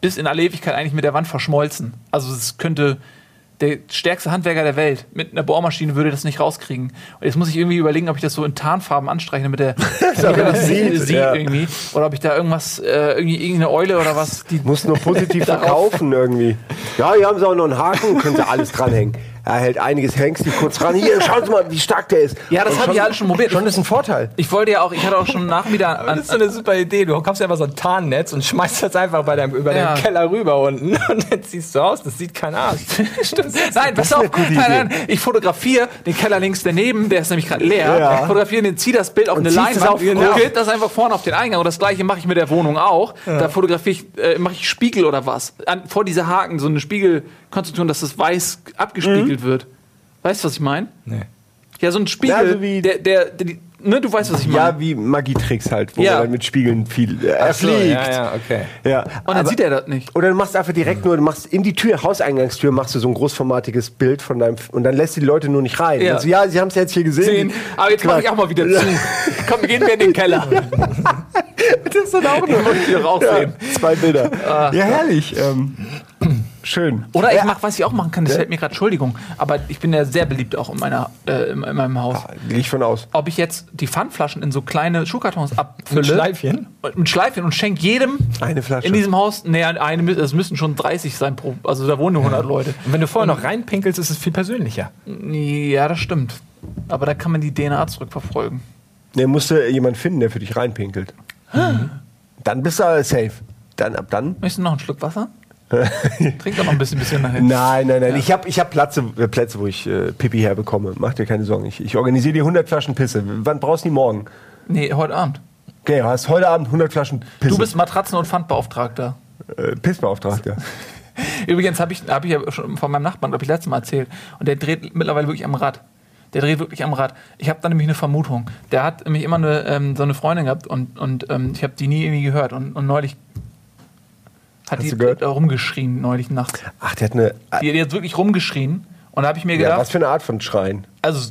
bis in alle Ewigkeit eigentlich mit der Wand verschmolzen. Also es könnte der stärkste Handwerker der Welt mit einer Bohrmaschine würde das nicht rauskriegen. Und jetzt muss ich irgendwie überlegen, ob ich das so in Tarnfarben anstreiche, damit der er das sieht, sieht, ja. irgendwie. Oder ob ich da irgendwas, äh, irgendwie irgendeine Eule oder was, die Muss nur positiv verkaufen irgendwie. Ja, hier haben sie auch noch einen Haken, können sie alles dranhängen. Er hält einiges, hängst die kurz ran. Hier, schauen Sie mal, wie stark der ist. Ja, das haben schon- die alle schon probiert. Schon ist ein Vorteil. Ich wollte ja auch, ich hatte auch schon nach wieder an, Das ist so eine super Idee. Du kaufst einfach so ein Tarnnetz und schmeißt das einfach bei deinem, über Ja. den Keller rüber unten. Und dann ziehst du aus, das sieht keiner Arsch. Stimmt. Nein, pass auf. Nein, nein, ich fotografiere den Keller links daneben, der ist nämlich gerade leer. Ja. Fotografiere den, zieh das Bild auf Und eine Leinwand auf- und genau. gilt das einfach vorne auf den Eingang. Und das gleiche mache ich mit der Wohnung auch. Da fotografiere ich, äh, mache ich Spiegel oder was. An, vor diese Haken, so eine Spiegelkonstruktion, dass das weiß abgespiegelt Mhm. wird. Weißt du, was ich meine? Nee. Ja, so ein Spiegel, Ja, so wie- der, der, der, die- ne, du weißt, was ich meine. Ja, wie Magietricks halt, wo Ja. man dann mit Spiegeln viel. Äh, er so, fliegt. Ja, ja, okay. Ja, und dann aber- sieht er das nicht. Oder du machst einfach direkt nur, du machst in die Tür, Hauseingangstür, machst du so ein großformatiges Bild von deinem, und dann lässt du die Leute nur nicht rein. Ja. Also, ja, sie haben es jetzt hier gesehen. Sehen. Aber jetzt mache ich auch mal wieder zu. Komm, gehen wir in den Keller. Das ist dann auch wollte ich doch auch ja, sehen. zwei Bilder. ja, herrlich. Ähm, schön. Oder ich mach, was ich auch machen kann, das fällt mir gerade, Entschuldigung, aber ich bin ja sehr beliebt auch in, meiner, äh, in, in meinem Haus. Gehe ich von aus. Ob ich jetzt die Pfandflaschen in so kleine Schuhkartons abfülle. Mit Schleifchen? und- Mit Schleifchen und schenke jedem Eine Flasche. in diesem Haus, nee, eine, es müssen schon 30 sein pro, also da wohnen nur 100 Leute. Und wenn du vorher noch reinpinkelst, ist es viel persönlicher. Ja, das stimmt. Aber da kann man die DNA zurückverfolgen. Ne, musst du jemanden finden, der für dich reinpinkelt. Dann bist du aber safe. Dann ab dann. Möchtest du noch einen Schluck Wasser? Trink doch noch ein bisschen, bisschen nachher. Nein, nein, nein. Ich habe ich hab Plätze, äh, Plätze, wo ich äh, Pipi herbekomme. Mach dir keine Sorgen. Ich, ich organisiere dir 100 Flaschen Pisse. Wann brauchst du die morgen? Nee, heute Abend. Okay, du hast heute Abend 100 Flaschen Pisse. Du bist Matratzen- und Pfandbeauftragter. äh, Pissbeauftragter. Übrigens habe ich, hab ich ja schon von meinem Nachbarn, glaube ich, letztes Mal erzählt. Und der dreht mittlerweile wirklich am Rad. Der dreht wirklich am Rad. Ich habe da nämlich eine Vermutung. Der hat nämlich immer eine, ähm, so eine Freundin gehabt und, und ähm, ich habe die nie irgendwie gehört. Und, und neulich hat Hast die da rumgeschrien, neulich nachts. Ach, der hat eine. Die, die hat wirklich rumgeschrien. Und da habe ich mir Ja, gedacht, was für eine Art von Schreien. also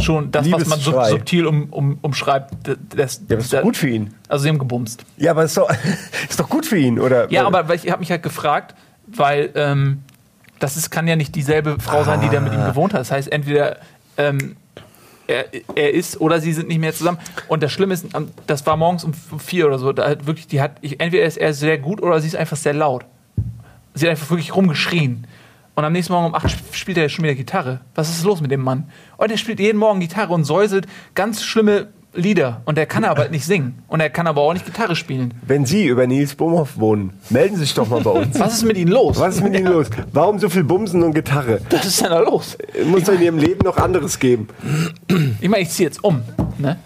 schon das, was man Liebesschrei. subtil um, um, umschreibt. Das, Ja, aber ist doch gut für ihn. Also sie haben gebumst. Ja, aber ist doch, ist doch gut für ihn, oder? Ja, aber ich habe mich halt gefragt, weil ähm, das ist, kann ja nicht dieselbe Frau sein, die da mit ihm gewohnt hat. Das heißt, entweder ähm, er, er ist oder sie sind nicht mehr zusammen. Und das Schlimme ist, am- das war morgens um vier oder so. Da hat wirklich, die hat, ich, entweder ist er sehr gut oder sie ist einfach sehr laut. Sie hat einfach wirklich rumgeschrien. Und am nächsten Morgen um acht sp- spielt er schon wieder Gitarre. Was ist los mit dem Mann? Und er spielt jeden Morgen Gitarre und säuselt ganz schlimme Lieder. Und er kann aber nicht singen. Und er kann aber auch nicht Gitarre spielen. Wenn Sie über Nils Bumhoff wohnen, melden Sie sich doch mal bei uns. Was ist mit ihnen los? Was ist mit Ihnen los? Warum so viel Bumsen und Gitarre? Was ist denn da los? Muss doch in Ihrem Leben noch anderes geben. Ich meine, ich ziehe jetzt um. Ne?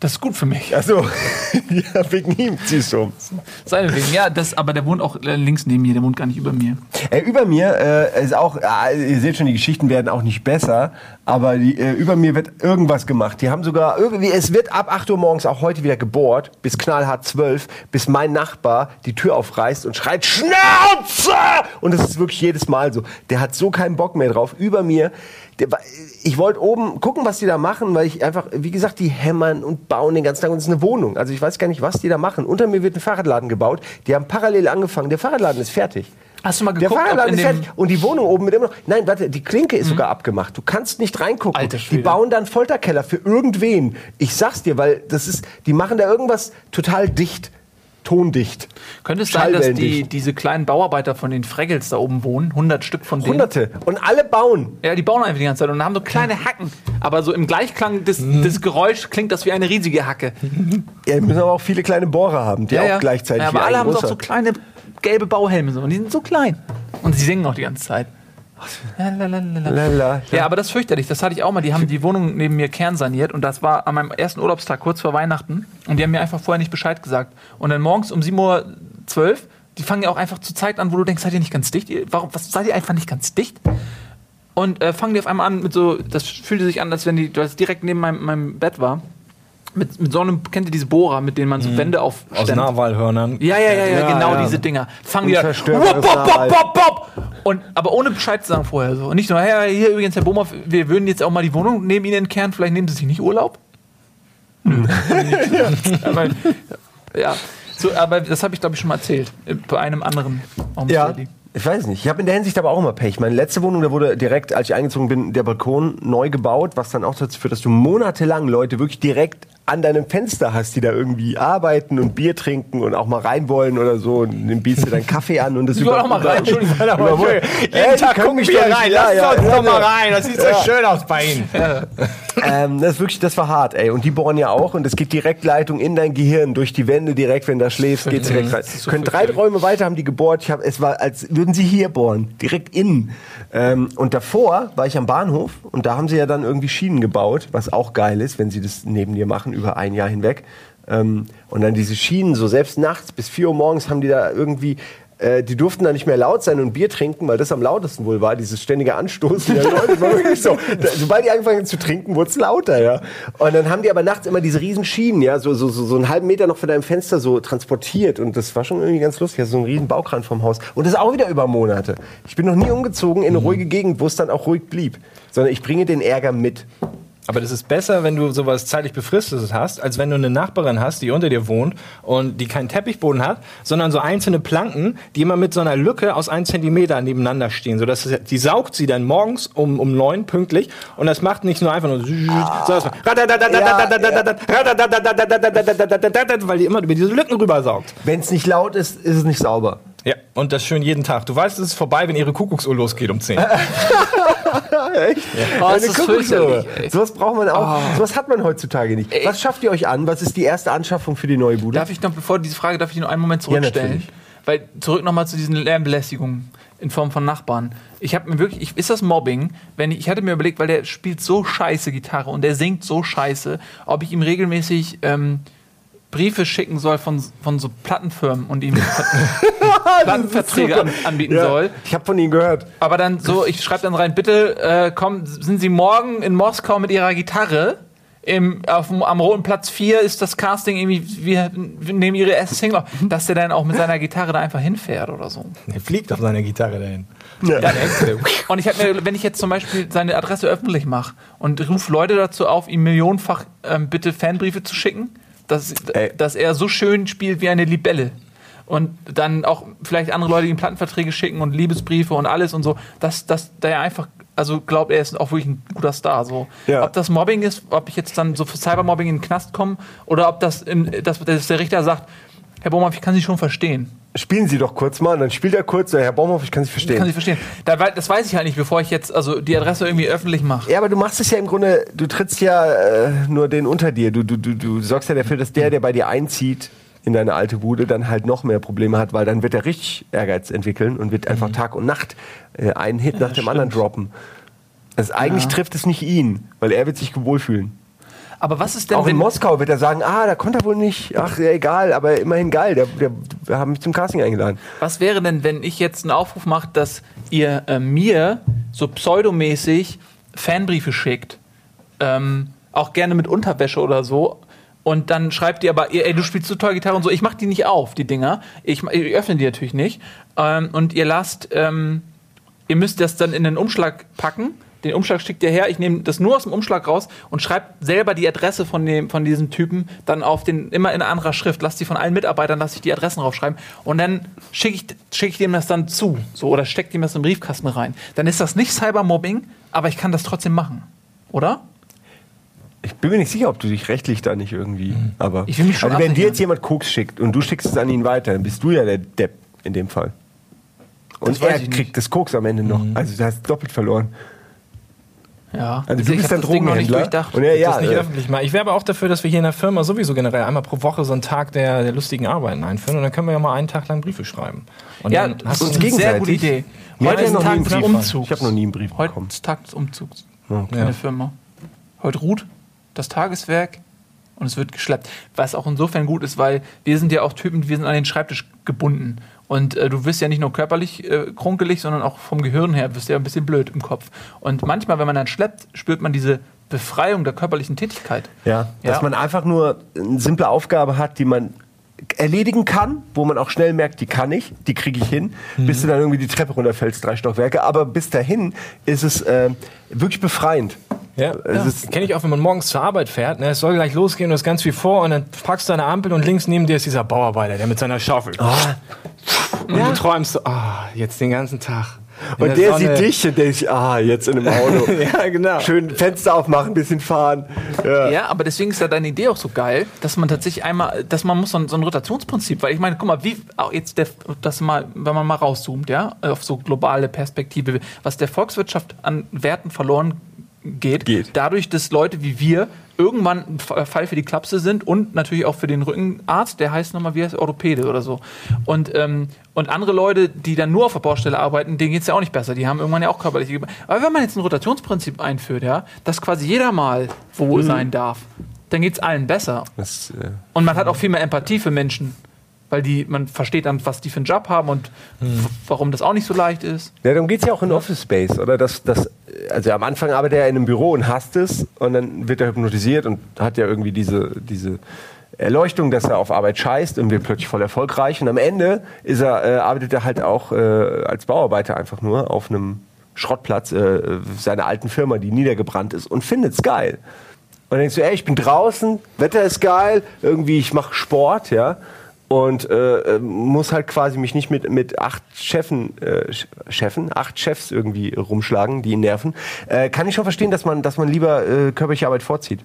Das ist gut für mich. Achso, ja, wegen ihm ziehst du um. Seinetwegen. Ja, das, aber der wohnt auch links neben mir, der wohnt gar nicht über mir. Äh, über mir äh, ist auch, äh, ihr seht schon, die Geschichten werden auch nicht besser, aber die, äh, über mir wird irgendwas gemacht. Die haben sogar irgendwie, es wird ab 8 Uhr morgens auch heute wieder gebohrt, bis knallhart 12, bis mein Nachbar die Tür aufreißt und schreit, Schnauze! Und das ist wirklich jedes Mal so. Der hat so keinen Bock mehr drauf. Über mir, ich wollte oben gucken, was die da machen, weil ich einfach, wie gesagt, die hämmern und bauen den ganzen Tag und es ist eine Wohnung. Also ich weiß gar nicht, was die da machen. Unter mir wird ein Fahrradladen gebaut. Die haben parallel angefangen. Der Fahrradladen ist fertig. Hast du mal Der geguckt, ob Fahrradladen ist fertig. Und die Wohnung oben mit immer noch. Nein, warte, die Klinke ist sogar abgemacht. Du kannst nicht reingucken. Alter die Schwede. bauen dann Folterkeller für irgendwen. Ich sag's dir, weil das ist, die machen da irgendwas total dicht. Tondicht. Könnte es sein, dass die, diese kleinen Bauarbeiter von den Fraggles da oben wohnen? 100 Stück von denen. Hunderte. Und alle bauen. Ja, die bauen einfach die ganze Zeit und haben so kleine Hacken. Aber so im Gleichklang des, des Geräusch klingt das wie eine riesige Hacke. Ja, die müssen aber auch viele kleine Bohrer haben, die auch gleichzeitig Ja, wie aber alle haben so, großer. so kleine gelbe Bauhelme so. Und die sind so klein. Und sie singen auch die ganze Zeit. Lalalala. Ja, aber das ist fürchterlich. Das hatte ich auch mal. Die haben die Wohnung neben mir kernsaniert und das war an meinem ersten Urlaubstag kurz vor Weihnachten. Und die haben mir einfach vorher nicht Bescheid gesagt. Und dann morgens um 7.12 Uhr, die fangen ja auch einfach zur Zeit an, wo du denkst, seid ihr nicht ganz dicht? Warum, was, seid ihr einfach nicht ganz dicht? Und äh, fangen die auf einmal an mit so, das fühlte sich an, als wenn die, es direkt neben meinem, meinem Bett war. Mit, mit so einem, kennt ihr diese Bohrer, mit denen man so Wände Aus aufstemmt? Narwalhörnern. Ja, ja, ja, ja, Ja, genau ja. diese Dinger. Fangen die an. Unzerstörbares Wop, wop, Narwal. wop, wop, wop. Und, aber ohne Bescheid zu sagen vorher so. Und nicht nur, hey, hier übrigens, Herr Bohmhoff, wir würden jetzt auch mal die Wohnung neben Ihnen entkernen, vielleicht nehmen Sie sich nicht Urlaub? Nö. aber, ja, so, aber das habe ich, glaube ich, schon mal erzählt. äh, Bei einem anderen Home Ja, Study. ich weiß nicht. Ich habe in der Hinsicht aber auch immer Pech. Meine letzte Wohnung, da wurde direkt, als ich eingezogen bin, der Balkon neu gebaut, was dann auch dazu führt, dass du monatelang Leute wirklich direkt an deinem Fenster hast, die da irgendwie arbeiten und Bier trinken und auch mal rein wollen oder so. Und dann bietest du dann Kaffee an und das wollte auch mal rein, Entschuldigung. Überwohl. Jeden Ey, die Tag gucken wir rein. Ja, Lass ja, uns ja, doch mal ja. rein. Das sieht so Ja. schön aus bei Ihnen. Ähm, das ist wirklich, das war hart, ey. Und die bohren ja auch und es geht Direktleitung in dein Gehirn durch die Wände direkt, wenn du schläfst, geht's direkt rein. so Können drei. Räume weiter haben die gebohrt. Ich hab, es war, als würden sie hier bohren, direkt innen. Ähm, und davor war ich am Bahnhof und da haben sie ja dann irgendwie Schienen gebaut, was auch geil ist, wenn sie das neben dir machen über ein Jahr hinweg. Ähm, und dann diese Schienen, so selbst nachts bis 4 Uhr morgens haben die da irgendwie äh, die durften da nicht mehr laut sein und Bier trinken, weil das am lautesten wohl war, dieses ständige Anstoßen der Leute. War wirklich so, sobald die angefangen zu trinken, wurde es lauter, ja. Und dann haben die aber nachts immer diese riesen Schienen, ja, so, so, so, so einen halben Meter noch von deinem Fenster so transportiert. Und das war schon irgendwie ganz lustig. Also so ein riesen Baukran vom Haus. Und das auch wieder über Monate. Ich bin noch nie umgezogen in eine ruhige Gegend, wo es dann auch ruhig blieb. Sondern ich bringe den Ärger mit. Aber das ist besser, wenn du sowas zeitlich Befristetes hast, als wenn du eine Nachbarin hast, die unter dir wohnt und die keinen Teppichboden hat, sondern so einzelne Planken, die immer mit so einer Lücke aus ein Zentimeter nebeneinander stehen. Sodass es, die saugt sie dann morgens um, um neun pünktlich und das macht nicht nur einfach nur, sondern weil die immer über diese Lücken rüber saugt. Wenn es nicht laut ist, ist es nicht sauber. Ja, und das schön jeden Tag. Du weißt, es ist vorbei, wenn ihre Kuckucksuhr losgeht um 10. Echt? Oh, Eine Kuckucksuhr. Sowas braucht man auch. Sowas hat man heutzutage nicht. Was schafft ihr euch an? Was ist die erste Anschaffung für die neue Bude? Darf ich noch, bevor diese Frage, darf ich noch einen Moment Ja, zurückstellen? natürlich. Weil zurück nochmal zu diesen Lärmbelästigungen in Form von Nachbarn. Ich habe mir wirklich, ich, ist das Mobbing? Wenn ich, ich hatte mir überlegt, weil der spielt so scheiße Gitarre und der singt so scheiße, ob ich ihm regelmäßig ähm, Briefe schicken soll von, von so Plattenfirmen und ihm Plattenverträge an, anbieten Ja, soll. Ich habe von ihnen gehört. Aber dann so, ich schreibe dann rein, bitte äh, komm, sind Sie morgen in Moskau mit Ihrer Gitarre? Im, auf, am Roten Platz 4 ist das Casting irgendwie, wir, wir nehmen Ihre erste Single, auf. dass der dann auch mit seiner Gitarre da einfach hinfährt oder so. Er fliegt auf seiner Gitarre dahin. Ja. Und ich habe mir, wenn ich jetzt zum Beispiel seine Adresse öffentlich mache und rufe Leute dazu auf, ihm millionenfach ähm, bitte Fanbriefe zu schicken, dass, Ey. dass er so schön spielt wie eine Libelle. Und dann auch vielleicht andere Leute ihm Plattenverträge schicken und Liebesbriefe und alles und so, dass, dass der einfach, also glaubt, er ist auch wirklich ein guter Star. So. Ja. Ob das Mobbing ist, ob ich jetzt dann so für Cybermobbing in den Knast komme oder ob das, im, dass, dass der Richter sagt, Herr Bohmann, ich kann Sie schon verstehen. Spielen Sie doch kurz mal. Und dann spielt er kurz. Herr Baumhoff, ich kann Sie verstehen. Ich kann Sie verstehen. Das weiß ich halt nicht, bevor ich jetzt also die Adresse irgendwie öffentlich mache. Ja, aber du machst es ja im Grunde, du trittst ja äh, nur den unter dir. Du, du, du, du sorgst ja dafür, dass der, der bei dir einzieht in deine alte Bude, dann halt noch mehr Probleme hat, weil dann wird er richtig Ehrgeiz entwickeln und wird einfach Tag und Nacht äh, einen Hit nach dem anderen droppen. Also eigentlich Ja. trifft es nicht ihn, weil er wird sich wohlfühlen. Aber was ist denn, Auch in Moskau wird er sagen, ah, da konnte er wohl nicht, ach, ja, egal, aber immerhin geil, der, der, wir haben mich zum Casting eingeladen. was wäre denn, wenn ich jetzt einen Aufruf mache, dass ihr äh, mir so pseudomäßig Fanbriefe schickt, ähm, auch gerne mit Unterwäsche oder so, und dann schreibt ihr aber, ey, du spielst so toll Gitarre und so, ich mach die nicht auf, die Dinger, ich, ich öffne die natürlich nicht, ähm, und ihr lasst, ähm, ihr müsst das dann in den Umschlag packen. Den Umschlag schickt ihr her, ich nehme das nur aus dem Umschlag raus und schreibe selber die Adresse von, dem, von diesem Typen dann auf den, immer in anderer Schrift. Lass die von allen Mitarbeitern, lass ich die Adressen draufschreiben und dann schicke ich, schick ich dem das dann zu. So, oder stecke dem das im Briefkasten rein. Dann ist das nicht Cybermobbing, aber ich kann das trotzdem machen. Oder? Ich bin mir nicht sicher, ob du dich rechtlich da nicht irgendwie. Aber Ich will mich schon also wenn dir jetzt jemand Koks schickt und du schickst es an ihn weiter, dann bist du ja der Depp in dem Fall. Und er ich nicht. kriegt das Koks am Ende noch. Also du hast doppelt verloren. Ja. Also du ich bist ein das Ding noch nicht Drogenhändler. durchdacht. Und ja, ja, das nicht äh, öffentlich machen. Ich wäre aber auch dafür, dass wir hier in der Firma sowieso generell einmal pro Woche so einen Tag der, der lustigen Arbeiten einführen und dann können wir ja mal einen Tag lang Briefe schreiben. Und Ja, das hast ist du eine sehr gute. Idee. Heute ist Tag des Brief Umzugs. Ich habe noch nie einen Brief Heute bekommen. ist Tag des Umzugs Okay. in der Firma. Heute ruht das Tageswerk und es wird geschleppt. Was auch insofern gut ist, weil wir sind ja auch Typen, wir sind an den Schreibtisch gebunden. Und äh, du wirst ja nicht nur körperlich äh, krunkelig, sondern auch vom Gehirn her wirst du ja ein bisschen blöd im Kopf. Und manchmal, wenn man dann schleppt, spürt man diese Befreiung der körperlichen Tätigkeit. Ja, dass Ja. man einfach nur eine simple Aufgabe hat, die man erledigen kann, wo man auch schnell merkt, die kann ich, die kriege ich hin, bis du dann irgendwie die Treppe runterfällst, drei Stockwerke. Aber bis dahin ist es äh, wirklich befreiend. Ja, ist- kenne ich auch, wenn man morgens zur Arbeit fährt. Ne, es soll gleich losgehen, du hast ganz viel vor und dann packst du eine Ampel und links neben dir ist dieser Bauarbeiter, der mit seiner Schaufel. Und Ja. du träumst so, ah, jetzt den ganzen Tag. In Und der sieht dich und denkt sich, ah, jetzt in einem Auto. ja, genau. Schön Fenster aufmachen, bisschen fahren. Ja. Ja, aber deswegen ist ja deine Idee auch so geil, dass man tatsächlich einmal, dass man muss so ein, so ein Rotationsprinzip, weil ich meine, guck mal, wie auch jetzt der, das mal, wenn man mal rauszoomt, ja, auf so globale Perspektive, was der Volkswirtschaft an Werten verloren geht, Geht. dadurch, dass Leute wie wir irgendwann Fall für die Klapse sind und natürlich auch für den Rückenarzt, der heißt nochmal, wie heißt Orthopäde oder so. Und, ähm, und andere Leute, die dann nur auf der Baustelle arbeiten, denen geht's ja auch nicht besser. Die haben irgendwann ja auch körperliche. Aber wenn man jetzt ein Rotationsprinzip einführt, ja, dass quasi jeder mal wo sein darf, dann geht's allen besser. Das, äh, Und man hat auch viel mehr Empathie für Menschen. Weil die, man versteht dann, was die für einen Job haben und w- warum das auch nicht so leicht ist. Ja, darum geht es ja auch in Office Space, oder? Das, das, also am Anfang arbeitet er in einem Büro und hasst es und dann wird er hypnotisiert und hat ja irgendwie diese, diese Erleuchtung, dass er auf Arbeit scheißt und wird plötzlich voll erfolgreich. Und am Ende ist er, äh, arbeitet er halt auch äh, als Bauarbeiter einfach nur auf einem Schrottplatz äh, seiner alten Firma, die niedergebrannt ist und findet es geil. Und dann denkst du, ey, ich bin draußen, Wetter ist geil, irgendwie ich mache Sport, ja. Und äh, äh, muss halt quasi mich nicht mit, mit acht Chefen, äh, Ch- Chefen, acht Chefs irgendwie rumschlagen, die ihn nerven. Äh, kann ich schon verstehen, dass man, dass man lieber äh, körperliche Arbeit vorzieht.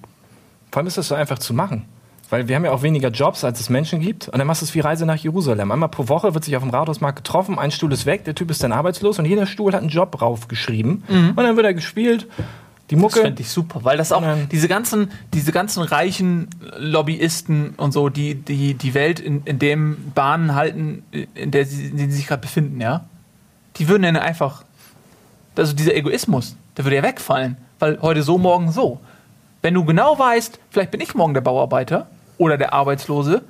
Vor allem ist das so einfach zu machen. Weil wir haben ja auch weniger Jobs, als es Menschen gibt. Und dann machst du es wie Reise nach Jerusalem. Einmal pro Woche wird sich auf dem Rathausmarkt getroffen, ein Stuhl ist weg, der Typ ist dann arbeitslos und jeder Stuhl hat einen Job raufgeschrieben. Und dann wird er gespielt. Die Das Mucke. fände ich super, weil das auch Nein. diese ganzen, diese ganzen reichen Lobbyisten und so, die die, die Welt in, in dem Bahnen halten, in der sie, in denen sie sich gerade befinden, ja, die würden dann einfach, also dieser Egoismus, der würde ja wegfallen, weil heute so, morgen so. Wenn du genau weißt, vielleicht bin ich morgen der Bauarbeiter oder der Arbeitslose,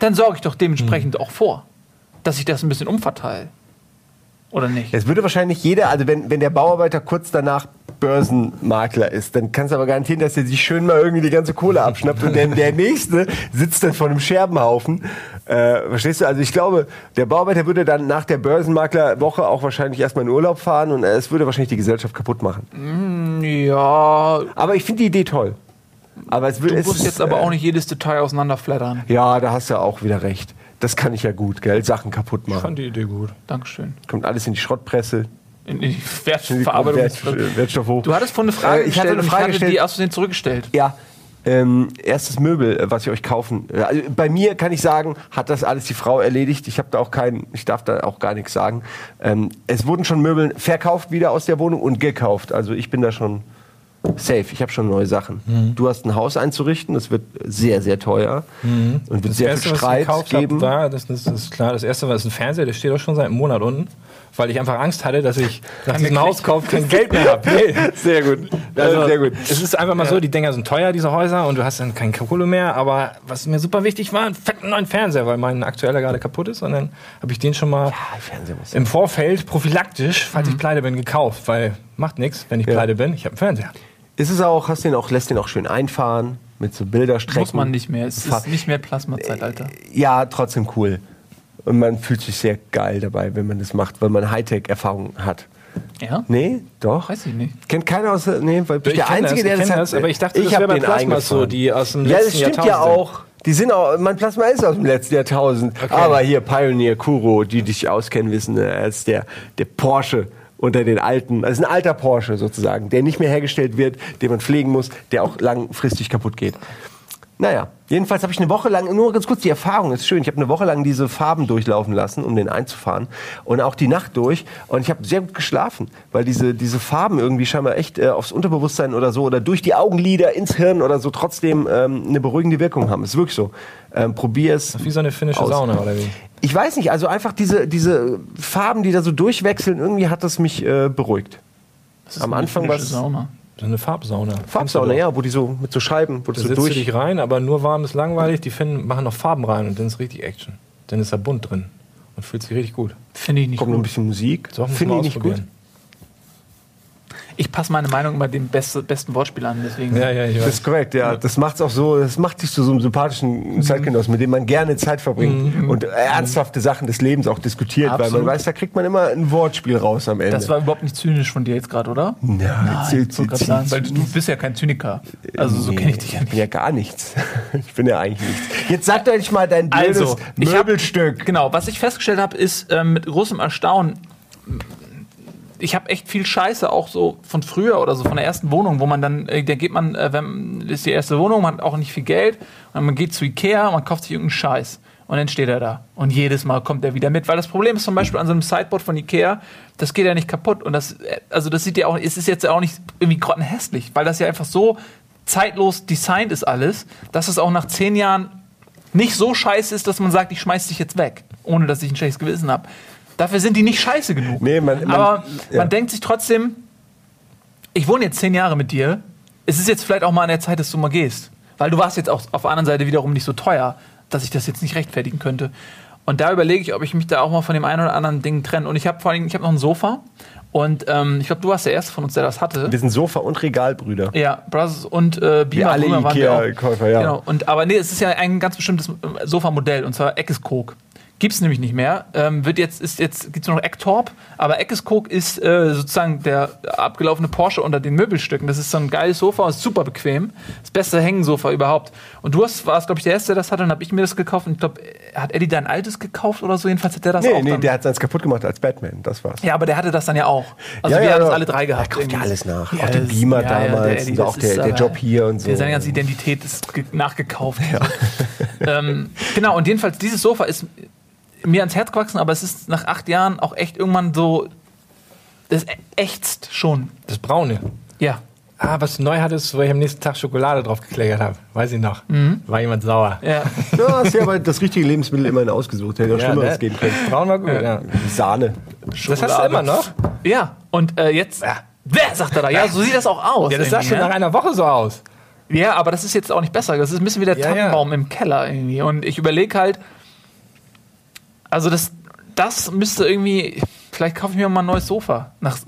dann sorge ich doch dementsprechend auch vor, dass ich das ein bisschen umverteile. Oder nicht? Es würde wahrscheinlich jeder, also wenn, wenn der Bauarbeiter kurz danach Börsenmakler ist, dann kannst du aber garantieren, dass er sich schön mal irgendwie die ganze Kohle abschnappt und dann der Nächste sitzt dann vor einem Scherbenhaufen. Äh, verstehst du? Also ich glaube, der Bauarbeiter würde dann nach der Börsenmaklerwoche auch wahrscheinlich erstmal in Urlaub fahren und es würde wahrscheinlich die Gesellschaft kaputt machen. Ja, Aber ich finde die Idee toll. Aber es wird du es musst ist, jetzt aber äh, auch nicht jedes Detail auseinanderfleddern. Ja, da hast du auch wieder recht. Das kann ich ja gut, gell? Sachen kaputt Ich machen. fand die Idee gut. Dankeschön. Kommt alles in die Schrottpresse. In die Wertverarbeitung. Wert, Wertstoff hoch. Du hattest vorhin eine Frage Äh, ich hatte gestellt eine und Frage ich hatte gestellt. die aus Versehen zurückgestellt. Ja. Ähm, erstes Möbel, äh, was ich euch kaufen. äh, Also bei mir kann ich sagen, hat das alles die Frau erledigt. Ich habe da auch keinen, ich darf da auch gar nichts sagen. Ähm, es wurden schon Möbel verkauft wieder aus der Wohnung und gekauft. Also ich bin da schon safe. Ich habe schon neue Sachen. Mhm. Du hast ein Haus einzurichten. Das wird sehr, sehr teuer und wird Das sehr erste, viel was ich Streit gekauft geben. habe, war, das, das ist klar, das erste war ist ein Fernseher, der steht auch schon seit einem Monat unten, weil ich einfach Angst hatte, dass ich nach diesem Hauskauf kein Geld mehr habe. Nee. sehr gut. Also, sehr gut. Es ist einfach mal so, die Dinger sind teuer, diese Häuser, und du hast dann kein Kohle mehr. Aber was mir super wichtig war, einen fetten neuen Fernseher, weil mein aktueller gerade kaputt ist. Und dann habe ich den schon mal muss im Vorfeld prophylaktisch, falls ich pleite bin, gekauft. Weil macht nichts, wenn ich Ja. pleite bin. Ich habe einen Fernseher. Ist es auch, hast den auch, lässt den auch schön einfahren mit so Bilderstrecken. Muss man nicht mehr. Es ist nicht mehr Plasmazeitalter. Ja, trotzdem cool. Und man fühlt sich sehr geil dabei, wenn man das macht, weil man Hightech-Erfahrung hat. Ja? Nee, doch. Weiß ich nicht. Kennt keiner aus der, nee, weil ich Ich der Einzige, das, der ich das kenn hat. das, aber ich dachte, das hab wäre Plasmas so, die aus dem Ja, das letzten stimmt ja Jahrtausend sind. auch. Die sind auch, mein Plasma ist aus dem letzten Jahrtausend. Aber hier Pioneer, Kuro, die dich auskennen, wissen, äh, er ist der, der Porsche unter den alten, also ein alter Porsche sozusagen, der nicht mehr hergestellt wird, den man pflegen muss, der auch langfristig kaputt geht. Naja, jedenfalls habe ich eine Woche lang, nur ganz kurz, die Erfahrung ist schön. Ich habe eine Woche lang diese Farben durchlaufen lassen, um den einzufahren. Und auch die Nacht durch. Und ich habe sehr gut geschlafen, weil diese, diese Farben irgendwie scheinbar echt äh, aufs Unterbewusstsein oder so oder durch die Augenlider ins Hirn oder so trotzdem ähm, eine beruhigende Wirkung haben. Ist wirklich so. Ähm, Probier es. Wie so eine finnische Aus. Sauna, oder wie? Ich weiß nicht, also einfach diese, diese Farben, die da so durchwechseln, irgendwie hat das mich äh, beruhigt. Das ist Am eine Anfang war's- Sauna. So eine Farbsauna. Farbsauna, ja, wo die so mit so Scheiben, wo das Da so durch. dich rein, aber nur warm ist langweilig. Die Finnen machen noch Farben rein und dann ist richtig Action. Dann ist da bunt drin und fühlt sich richtig gut. Finde ich nicht Kommt noch ein gut. bisschen Musik. Finde ich nicht gut. Ich passe meine Meinung immer dem beste, besten Wortspiel an, deswegen. Ja, ja, ich Das ist korrekt, ja. Das macht's auch so, das macht dich zu so einem sympathischen Zeitgenossen, mit dem man gerne Zeit verbringt und ernsthafte Sachen des Lebens auch diskutiert, weil Absolut. man weiß, da kriegt man immer ein Wortspiel raus am Ende. Das war überhaupt nicht zynisch von dir jetzt gerade, oder? ja, Nein, zy- zy- sagen, zy- weil du bist ja kein Zyniker. Also so kenne ich dich ja Ich bin nicht. ja gar nichts. Ich bin ja eigentlich nichts. Jetzt sag doch nicht mal dein blödes Also, ich hab- Möbelstück. Genau, was ich festgestellt habe, ist ähm, mit großem Erstaunen, ich habe echt viel Scheiße auch so von früher oder so von der ersten Wohnung, wo man dann, äh, da geht man, äh, wenn ist die erste Wohnung, man hat auch nicht viel Geld und man geht zu Ikea, man kauft sich irgendeinen Scheiß und dann steht er da und jedes Mal kommt er wieder mit, weil das Problem ist zum Beispiel an so einem Sideboard von Ikea, das geht ja nicht kaputt und das, äh, also das sieht ja auch, es ist jetzt auch nicht irgendwie grottenhässlich, weil das ja einfach so zeitlos designt ist alles, dass es auch nach zehn Jahren nicht so scheiße ist, dass man sagt, ich schmeiß dich jetzt weg, ohne dass ich ein schlechtes Gewissen habe. Dafür sind die nicht scheiße genug. Nee, man- man- Aber ja. man denkt sich trotzdem, ich wohne jetzt zehn Jahre mit dir. Es ist jetzt vielleicht auch mal an der Zeit, dass du mal gehst. Weil du warst jetzt auch auf der anderen Seite wiederum nicht so teuer, dass ich das jetzt nicht rechtfertigen könnte. Und da überlege ich, ob ich mich da auch mal von dem einen oder anderen Ding trenne. Und ich habe vor allem, ich habe noch ein Sofa. Und ähm, ich glaube, du warst der Erste von uns, der das hatte. Wir sind Sofa- und Regalbrüder. Ja, Brothers und äh, Beamer alle. Ikea-Käufer, ja. Genau. Und, aber nee, es ist ja ein ganz bestimmtes äh, Sofamodell, und zwar Eckeskog. Gibt es nämlich nicht mehr. Ähm, wird jetzt, ist jetzt, gibt es nur noch Ecktorp, aber Eckeskog ist äh, sozusagen der abgelaufene Porsche unter den Möbelstücken. Das ist so ein geiles Sofa, ist super bequem. Das beste Hängensofa überhaupt. Und du hast, warst, glaube ich, der Erste, der das hatte, und habe ich mir das gekauft. Und ich glaube, hat Eddie dein altes gekauft oder so? Jedenfalls hat der das Nee, auch nee, der hat seins kaputt gemacht als Batman. Das war's. ja, aber der hatte das dann ja auch. Also Ja, wir ja, haben das ja. alle drei gehabt. Er kauft ja alles nach. Ja, Auch den Beamer ja, ja, damals Eddie, und auch der- der Job hier und so. Der, seine ganze Identität ist ge- nachgekauft. ähm, genau, und jedenfalls, dieses Sofa ist mir ans Herz gewachsen, aber es ist nach acht Jahren auch echt irgendwann so. Das ächzt schon. Das Braune. Ja. Ah, was du neu hattest, wo ich am nächsten Tag Schokolade drauf gekleckert habe. Weiß ich noch. War jemand sauer. Ja. Ja, hast ja aber das richtige Lebensmittel immerhin ausgesucht. Hätte auch Ja, Schlimmeres ne? geben können. Braun war gut, ja. Sahne. Das hast du immer noch? ja. Und äh, jetzt. Ja. Wer sagt er da? Ja, so sieht das auch aus. Ja, das sah schon nach einer Woche so aus. Ja, aber das ist jetzt auch nicht besser. Das ist ein bisschen wie der Ja, ja. Tannenbaum im Keller irgendwie. Und ich überlege halt, also das, das müsste irgendwie, vielleicht kaufe ich mir mal ein neues Sofa nach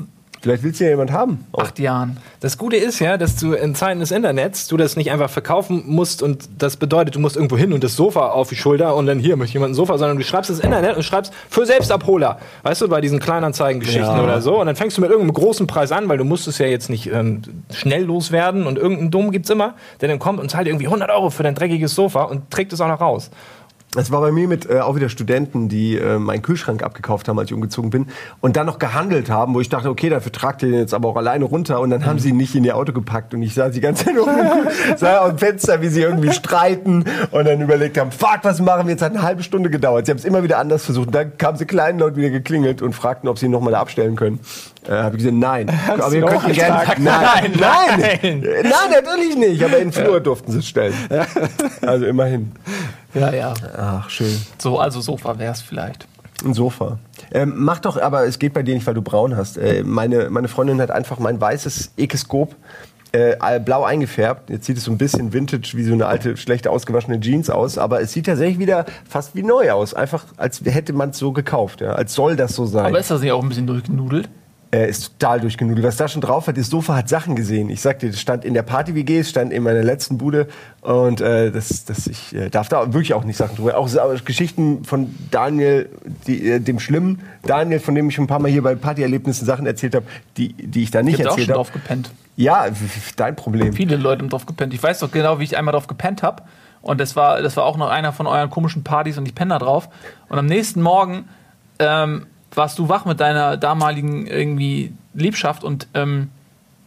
Vielleicht willst du ja jemand haben. Auch. acht Jahren. Das Gute ist ja, dass du in Zeiten des Internets du das nicht einfach verkaufen musst und das bedeutet, du musst irgendwo hin und das Sofa auf die Schulter und dann hier möchte jemand ein Sofa, sondern du schreibst ins Internet und schreibst für Selbstabholer. Weißt du, bei diesen Kleinanzeigengeschichten Ja. oder so. Und dann fängst du mit irgendeinem großen Preis an, weil du musst es ja jetzt nicht ähm, schnell loswerden und irgendeinen Dumm gibt's immer, der dann kommt und zahlt irgendwie 100 Euro für dein dreckiges Sofa und trägt es auch noch raus. Das war bei mir mit äh, auch wieder Studenten, die äh, meinen Kühlschrank abgekauft haben, als ich umgezogen bin und dann noch gehandelt haben, wo ich dachte, okay, dafür tragt ihr den jetzt aber auch alleine runter und dann haben sie ihn nicht in ihr Auto gepackt und ich sah die ganze Zeit nur sah dem Fenster, wie sie irgendwie streiten und dann überlegt haben, fuck, was machen wir jetzt? Hat eine halbe Stunde gedauert. Sie haben es immer wieder anders versucht. Und dann kamen sie kleinlaut wieder geklingelt und fragten, ob sie ihn nochmal da abstellen können. Äh, habe ich gesagt, nein. aber du ihr könnt ihn gerne. Nein, nein, Nein. nein, nein, natürlich nicht. Aber in den Flur durften sie es stellen. Also immerhin. Ja, ja. Ach, schön. So, also Sofa wäre es vielleicht. Ein Sofa. Ähm, mach doch, aber es geht bei dir nicht, weil du braun hast. Äh, meine, meine Freundin hat einfach mein weißes Ekeskop äh, blau eingefärbt. Jetzt sieht es so ein bisschen vintage wie so eine alte, schlecht ausgewaschene Jeans aus, aber es sieht tatsächlich wieder fast wie neu aus. Einfach, als hätte man es so gekauft. Ja? Als soll das so sein. Aber ist das nicht auch ein bisschen durchgenudelt? Er ist total durchgenudelt. Was da schon drauf hat, das Sofa hat Sachen gesehen. Ich sagte, das stand in der Party-WG, es stand in meiner letzten Bude und äh, das, das, ich äh, darf da wirklich auch nicht Sachen drüber. Auch so- Geschichten von Daniel, die, äh, dem Schlimmen Daniel, von dem ich schon ein paar Mal hier bei Partyerlebnissen Sachen erzählt habe, die, die ich da nicht Ich habe auch schon erzählt habe. drauf gepennt. Ja, dein Problem. Viele Leute haben drauf gepennt. Ich weiß doch genau, wie ich einmal drauf gepennt habe. Und das war, das war auch noch einer von euren komischen Partys und ich penne da drauf. Und am nächsten Morgen ähm, warst du wach mit deiner damaligen irgendwie Liebschaft und ähm,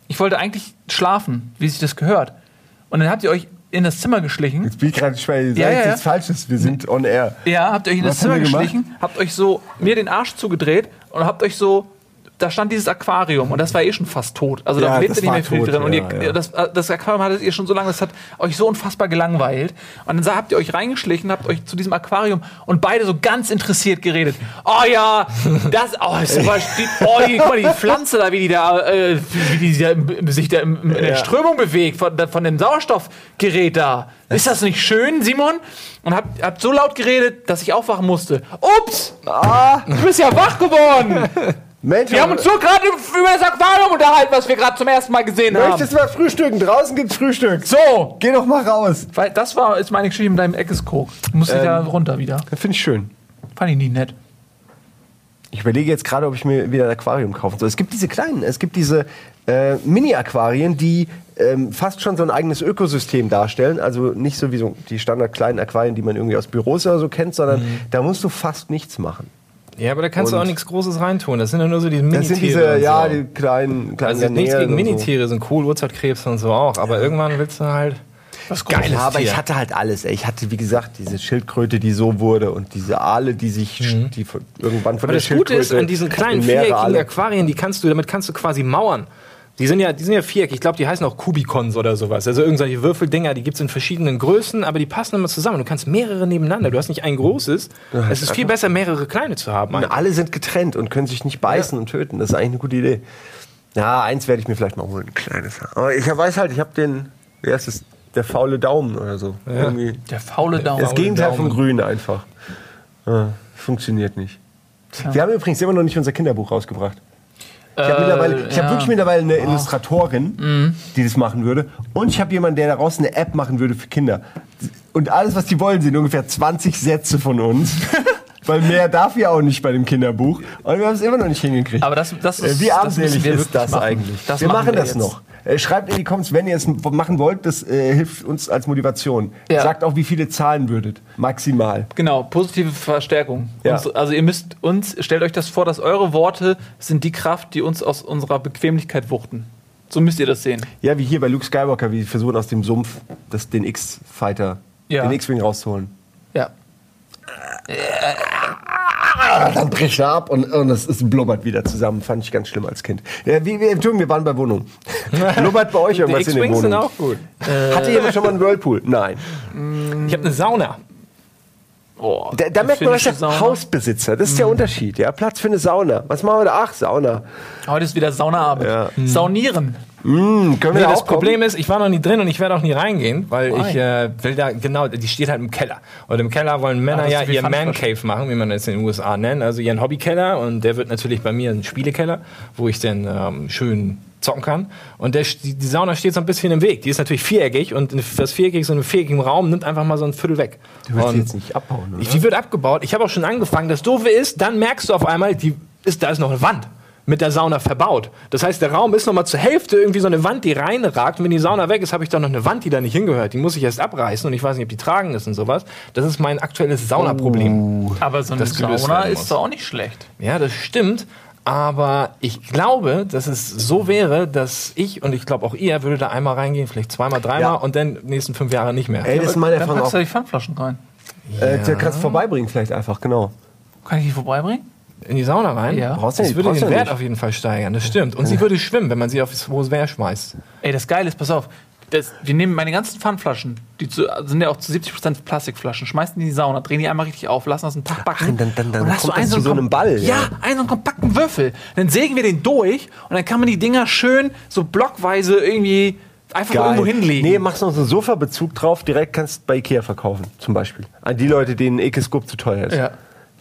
ich wollte eigentlich schlafen, wie sich das gehört. Und dann habt ihr euch in das Zimmer geschlichen. Jetzt bin ich gerade schwer, Ja, ja, ja. nichts Falsches, wir sind on air. Ja, habt ihr euch in das Was haben Zimmer geschlichen, habt euch so mir den Arsch zugedreht und habt euch so. Da stand dieses Aquarium und das war eh schon fast tot. Also Ja, da lebte das nicht mehr viel tot, drin. Und ja, ihr, ja. Das, das Aquarium hattet ihr schon so lange, das hat euch so unfassbar gelangweilt. Und dann habt ihr euch reingeschlichen, habt euch zu diesem Aquarium und beide so ganz interessiert geredet. Oh ja, das, oh, ist aber, die, oh die, guck mal, die Pflanze da, wie die da, äh, wie die da, sich da in der Ja. Strömung bewegt, von, von dem Sauerstoffgerät da. Ist das nicht schön, Simon? Und habt, habt so laut geredet, dass ich aufwachen musste. Ups! Ah, Du bist ja wach geworden! Mensch, Wir haben uns nur gerade über das Aquarium unterhalten, was wir gerade zum ersten Mal gesehen haben. möchtest du mal frühstücken? Draußen gibt's Frühstück. So! Geh doch mal raus. Weil das war ist meine Geschichte mit deinem Eckeskog. Muss ich da runter wieder. Das finde ich schön. Fand ich nie nett. Ich überlege jetzt gerade, ob ich mir wieder ein Aquarium kaufen soll. Es gibt diese kleinen, es gibt diese äh, Mini-Aquarien, die ähm, fast schon so ein eigenes Ökosystem darstellen. Also nicht so wie so die standard kleinen Aquarien, die man irgendwie aus Büros oder so kennt, sondern Mhm. da musst du fast nichts machen. Ja, aber da kannst du Und- auch nichts Großes reintun. Das sind ja nur so diese Minitiere. Das sind diese, und ja, so. die kleinen, kleinen Also nichts gegen und so. Minitiere, sind cool, Urzeitkrebs und so auch. Aber irgendwann willst du halt was Geiles. Ja, aber ich hatte halt alles. Ey. Ich hatte, wie gesagt, diese Schildkröte, die so wurde und diese Aale, die sich die von, irgendwann von Mhm. Aber der das Gute ist, Schildkröte an diesen kleinen viereckigen Aquarien, die kannst du, damit kannst du quasi mauern. Die sind ja, die sind ja viereckig. Ich glaube, die heißen auch Kubikons oder sowas. Also irgendwelche Würfeldinger, die gibt's in verschiedenen Größen, aber die passen immer zusammen. Du kannst mehrere nebeneinander. Du hast nicht ein großes. es ist viel besser, mehrere kleine zu haben. Und alle sind getrennt und können sich nicht beißen und töten. Das ist eigentlich eine gute Idee. Ja, eins werde ich mir vielleicht mal holen, ein kleines. Aber ich weiß halt, ich habe den, wie heißt es, der faule Daumen oder so. Irgendwie Der faule Daumen. das Gegenteil Daumen. vom Grün einfach. Ja, funktioniert nicht. Wir haben übrigens immer noch nicht unser Kinderbuch rausgebracht. Ich habe mittlerweile, ich ja. habe wirklich mittlerweile eine Illustratorin, die das machen würde. Und ich habe jemanden, der daraus eine App machen würde für Kinder. Und alles, was die wollen, sind ungefähr 20 Sätze von uns. Weil mehr darf ja auch nicht bei dem Kinderbuch. Und wir haben es immer noch nicht hingekriegt. Aber das, das ist, Äh, Wie das armselig müssen wir ist das machen. eigentlich? Das wir machen, wir das jetzt. noch. Äh, Schreibt in die Comments, wenn ihr es machen wollt, das äh, hilft uns als Motivation. Ja. Sagt auch, wie viele zahlen würdet. Maximal. Genau, positive Verstärkung. Ja. Uns, also ihr müsst uns, stellt euch das vor, dass eure Worte sind die Kraft, die uns aus unserer Bequemlichkeit wuchten. So müsst ihr das sehen. Ja, wie hier bei Luke Skywalker, wie sie versuchen aus dem Sumpf das, den X-Fighter, Ja. den X-Wing rauszuholen. Ja. Ah, dann bricht er ab und, und es, es blubbert wieder zusammen. Fand ich ganz schlimm als Kind. Ja, wie, wie, Entschuldigung, wir waren bei Wohnungen. blubbert bei euch irgendwas in den X-Wings sind Wohnungen? auch gut. Hatte jemand schon mal einen Whirlpool? Nein. Ich habe eine Sauna. Oh, Da, da merkt man, was der Sauna. Hausbesitzer, das ist der Unterschied. Ja, Platz für eine Sauna. Was machen wir da? Ach, Sauna. Heute ist wieder Saunaabend. Ja. Saunieren. Hm, können wir Nee, da das kommen? Problem ist, ich war noch nie drin und ich werde auch nie reingehen, weil Why? ich äh, will da, genau, die steht halt im Keller. Und im Keller wollen Männer ist ja ihr Man. Cave machen, wie man das in den USA nennt. Also ihren Hobbykeller und der wird natürlich bei mir ein Spielekeller, wo ich dann ähm, schön zocken kann. Und der, die, die Sauna steht so ein bisschen im Weg. Die ist natürlich viereckig und das viereckig, so einen viereckigen Raum nimmt einfach mal so ein Viertel weg. Du willst Und die jetzt nicht abbauen, oder? Die wird abgebaut. Ich habe auch schon angefangen. Das Doofe ist, dann merkst du auf einmal, die ist, da ist noch eine Wand mit der Sauna verbaut. Das heißt, der Raum ist noch mal zur Hälfte irgendwie so eine Wand, die reinragt. Und wenn die Sauna weg ist, habe ich da noch eine Wand, die da nicht hingehört. Die muss ich erst abreißen und ich weiß nicht, ob die tragen ist und sowas. Das ist mein aktuelles Saunaproblem. Aber so eine Sauna ist doch auch nicht schlecht. Ja, das stimmt. Aber ich glaube, dass es so wäre, dass ich und ich glaube auch ihr würde da einmal reingehen, vielleicht zweimal, dreimal Ja. und dann nächsten fünf Jahre nicht mehr. Ey, das ist meine Dann Erfahrung packst auch. du die Pfandflaschen rein. Äh, du kannst vorbeibringen vielleicht einfach, genau. Kann ich die vorbeibringen? In die Sauna rein? Ja. Brauchst du Das nicht, würde brauchst den Wert nicht. auf jeden Fall steigern, das stimmt. Und sie würde schwimmen, wenn man sie aufs hohe Meer schmeißt. Ey, das Geile ist, pass auf, das, wir nehmen meine ganzen Pfandflaschen, die zu, sind ja auch zu 70% Plastikflaschen, schmeißen die in die Sauna, drehen die einmal richtig auf, lassen das einen Tag backen. Ach, dann- dann- dann und hast kommt du einen das zu so einem Ball, Ja, ja. einen so einen kompakten Würfel. Dann sägen wir den durch und dann kann man die Dinger schön so blockweise irgendwie einfach irgendwo hinlegen. Nee, machst noch so einen Sofabezug drauf, direkt kannst du bei Ikea verkaufen, zum Beispiel. An die Leute, denen Ekeskop zu teuer ist. Ja.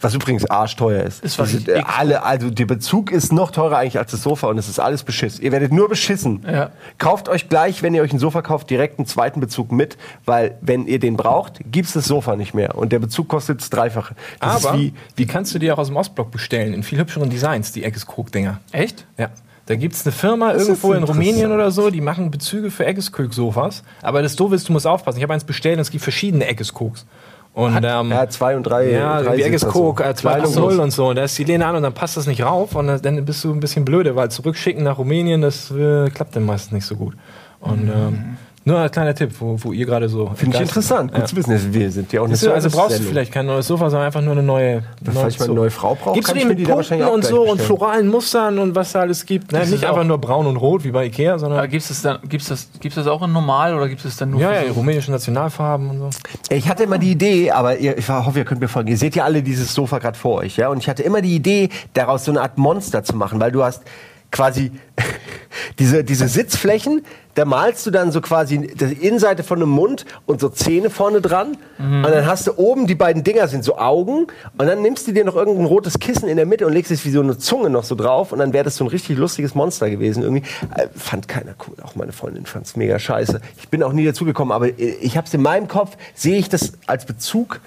Was übrigens arschteuer ist. Ist äh, alle, also der Bezug ist noch teurer eigentlich als das Sofa und es ist alles Beschiss. Ihr werdet nur beschissen. Ja. Kauft euch gleich, wenn ihr euch ein Sofa kauft, direkt einen zweiten Bezug mit, weil wenn ihr den braucht, gibt's das Sofa nicht mehr und der Bezug kostet das Dreifache. Das Aber ist wie, die kannst du dir auch aus dem Ostblock bestellen, in viel hübscheren Designs, die Eckes-Krog-Dinger. Echt? Ja. Da gibt es eine Firma ist irgendwo in. Rumänien oder so, die machen Bezüge für Eckeskog-Sofas. Aber das Doofe ist, du musst aufpassen. Ich habe eins bestellt und es gibt verschiedene Eckeskogs. Und ähm, ja, zwei und drei. ja, drei wie Sitzer Eckeskog so. äh, Klein und 2.0 groß. und so. Und da ist die Lehne an und dann passt das nicht rauf und dann bist du ein bisschen blöde, weil zurückschicken nach Rumänien, das äh, klappt dann meistens nicht so gut. Und ähm, Nur ein kleiner Tipp, wo, wo ihr gerade so. Finde ich interessant. Gut Ja. zu wissen. Wir sind ja auch eine Siehst du, also brauchst du vielleicht kein neues Sofa, sondern einfach nur eine neue. Falls ich mal eine neue Frau brauche, Gibst du die mit die da Punkten wahrscheinlich auch und so und bestellen. floralen Mustern und was da alles gibt? Ne? Nicht einfach nur braun und rot wie bei Ikea, sondern Aber gibt's das dann, gibt's das, gibt's das auch in normal oder gibt es dann nur ja, für ja, die so- rumänischen Nationalfarben und so. Ich hatte immer die Idee, aber ihr, ich hoffe, ihr könnt mir folgen. Ihr seht ja alle dieses Sofa gerade vor euch, ja? Und ich hatte immer die Idee, daraus so eine Art Monster zu machen, weil du hast quasi diese, diese Sitzflächen, da malst du dann so quasi die Innenseite von einem Mund und so Zähne vorne dran. Und dann hast du oben, die beiden Dinger sind so Augen. Und dann nimmst du dir noch irgendein rotes Kissen in der Mitte und legst es wie so eine Zunge noch so drauf. Und dann wäre das so ein richtig lustiges Monster gewesen irgendwie. Äh, fand keiner cool. Auch meine Freundin fand es mega scheiße. Ich bin auch nie dazugekommen, aber äh, ich habe es in meinem Kopf, sehe ich das als Bezug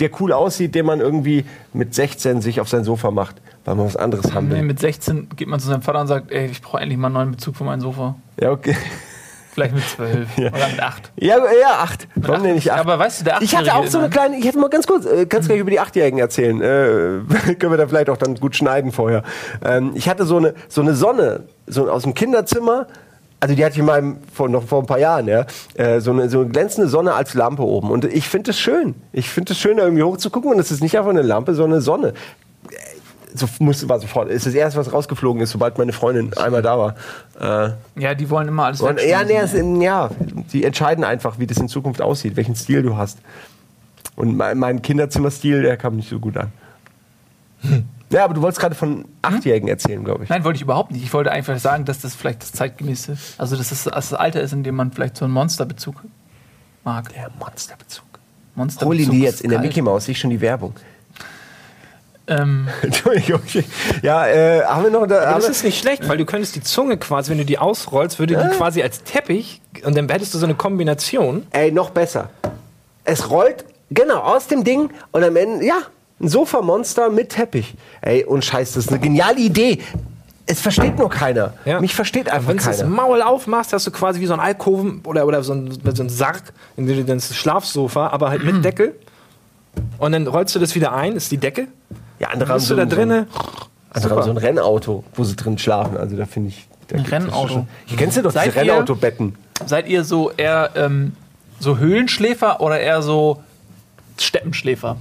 der cool aussieht, den man irgendwie mit 16 sich auf sein Sofa macht, weil man was anderes haben Nee, will. mit 16 geht man zu seinem Vater und sagt, ey, ich brauche endlich mal einen neuen Bezug für mein Sofa. Ja, okay. Vielleicht mit 12 oder mit 8. Ja, ja, acht. Warum acht. denn nicht acht? Aber weißt du, der Ich hatte auch so eine kleine, ich hätte mal ganz kurz, äh, kannst gleich über die Achtjährigen erzählen. Äh, können wir da vielleicht auch dann gut schneiden vorher. Ähm, ich hatte so eine, so eine Sonne, so aus dem Kinderzimmer. Also die hatte ich meinem, vor, noch vor ein paar Jahren, ja, äh, so, eine, so eine glänzende Sonne als Lampe oben. Und ich finde es schön. Ich finde es schön, da irgendwie hochzugucken. Und es ist nicht einfach eine Lampe, sondern eine Sonne. Äh, So musste war sofort. Es ist das erste, was rausgeflogen ist, sobald meine Freundin einmal da war. Äh, Ja, die wollen immer alles und, ja, nee, es, ja, die entscheiden einfach, wie das in Zukunft aussieht, welchen Stil du hast. Und mein, mein Kinderzimmerstil, der kam nicht so gut an. Ja, aber du wolltest gerade von Achtjährigen erzählen, glaube ich. Nein, wollte ich überhaupt nicht. Ich wollte einfach sagen, dass das vielleicht das zeitgemäße, also dass das das Alter ist, in dem man vielleicht so einen Monsterbezug mag. Der Monsterbezug. Monsterbezug Hol ihn die jetzt in der. Mickey Maus, sehe ich schon die Werbung. Ähm, Entschuldigung. Ja, äh, haben wir noch da. Aber Haben das ist nicht schlecht, weil du könntest die Zunge quasi, wenn du die ausrollst, würde die quasi als Teppich und dann hättest du so eine Kombination. ey, noch besser. Es rollt, genau, aus dem Ding und am Ende, ja, ein Sofamonster mit Teppich. Ey, und scheiß, das ist eine geniale Idee. Es versteht nur keiner. Ja. Mich versteht einfach Wenn du das keiner. Maul aufmachst, hast du quasi wie so ein Alkoven oder, oder so, ein, so ein Sarg, in dem du das Schlafsofa, aber halt mit Deckel. Und dann rollst du das wieder ein, ist die Decke. Ja, andere Dann haben bist so, du da ein- so, drinnen. andere haben so ein Rennauto, wo sie drin schlafen. Also da finde ich. Da Ein Rennauto. Hier kennst du doch Seid diese Rennautobetten. seid ihr so eher ähm, so Höhlenschläfer oder eher so Steppenschläfer?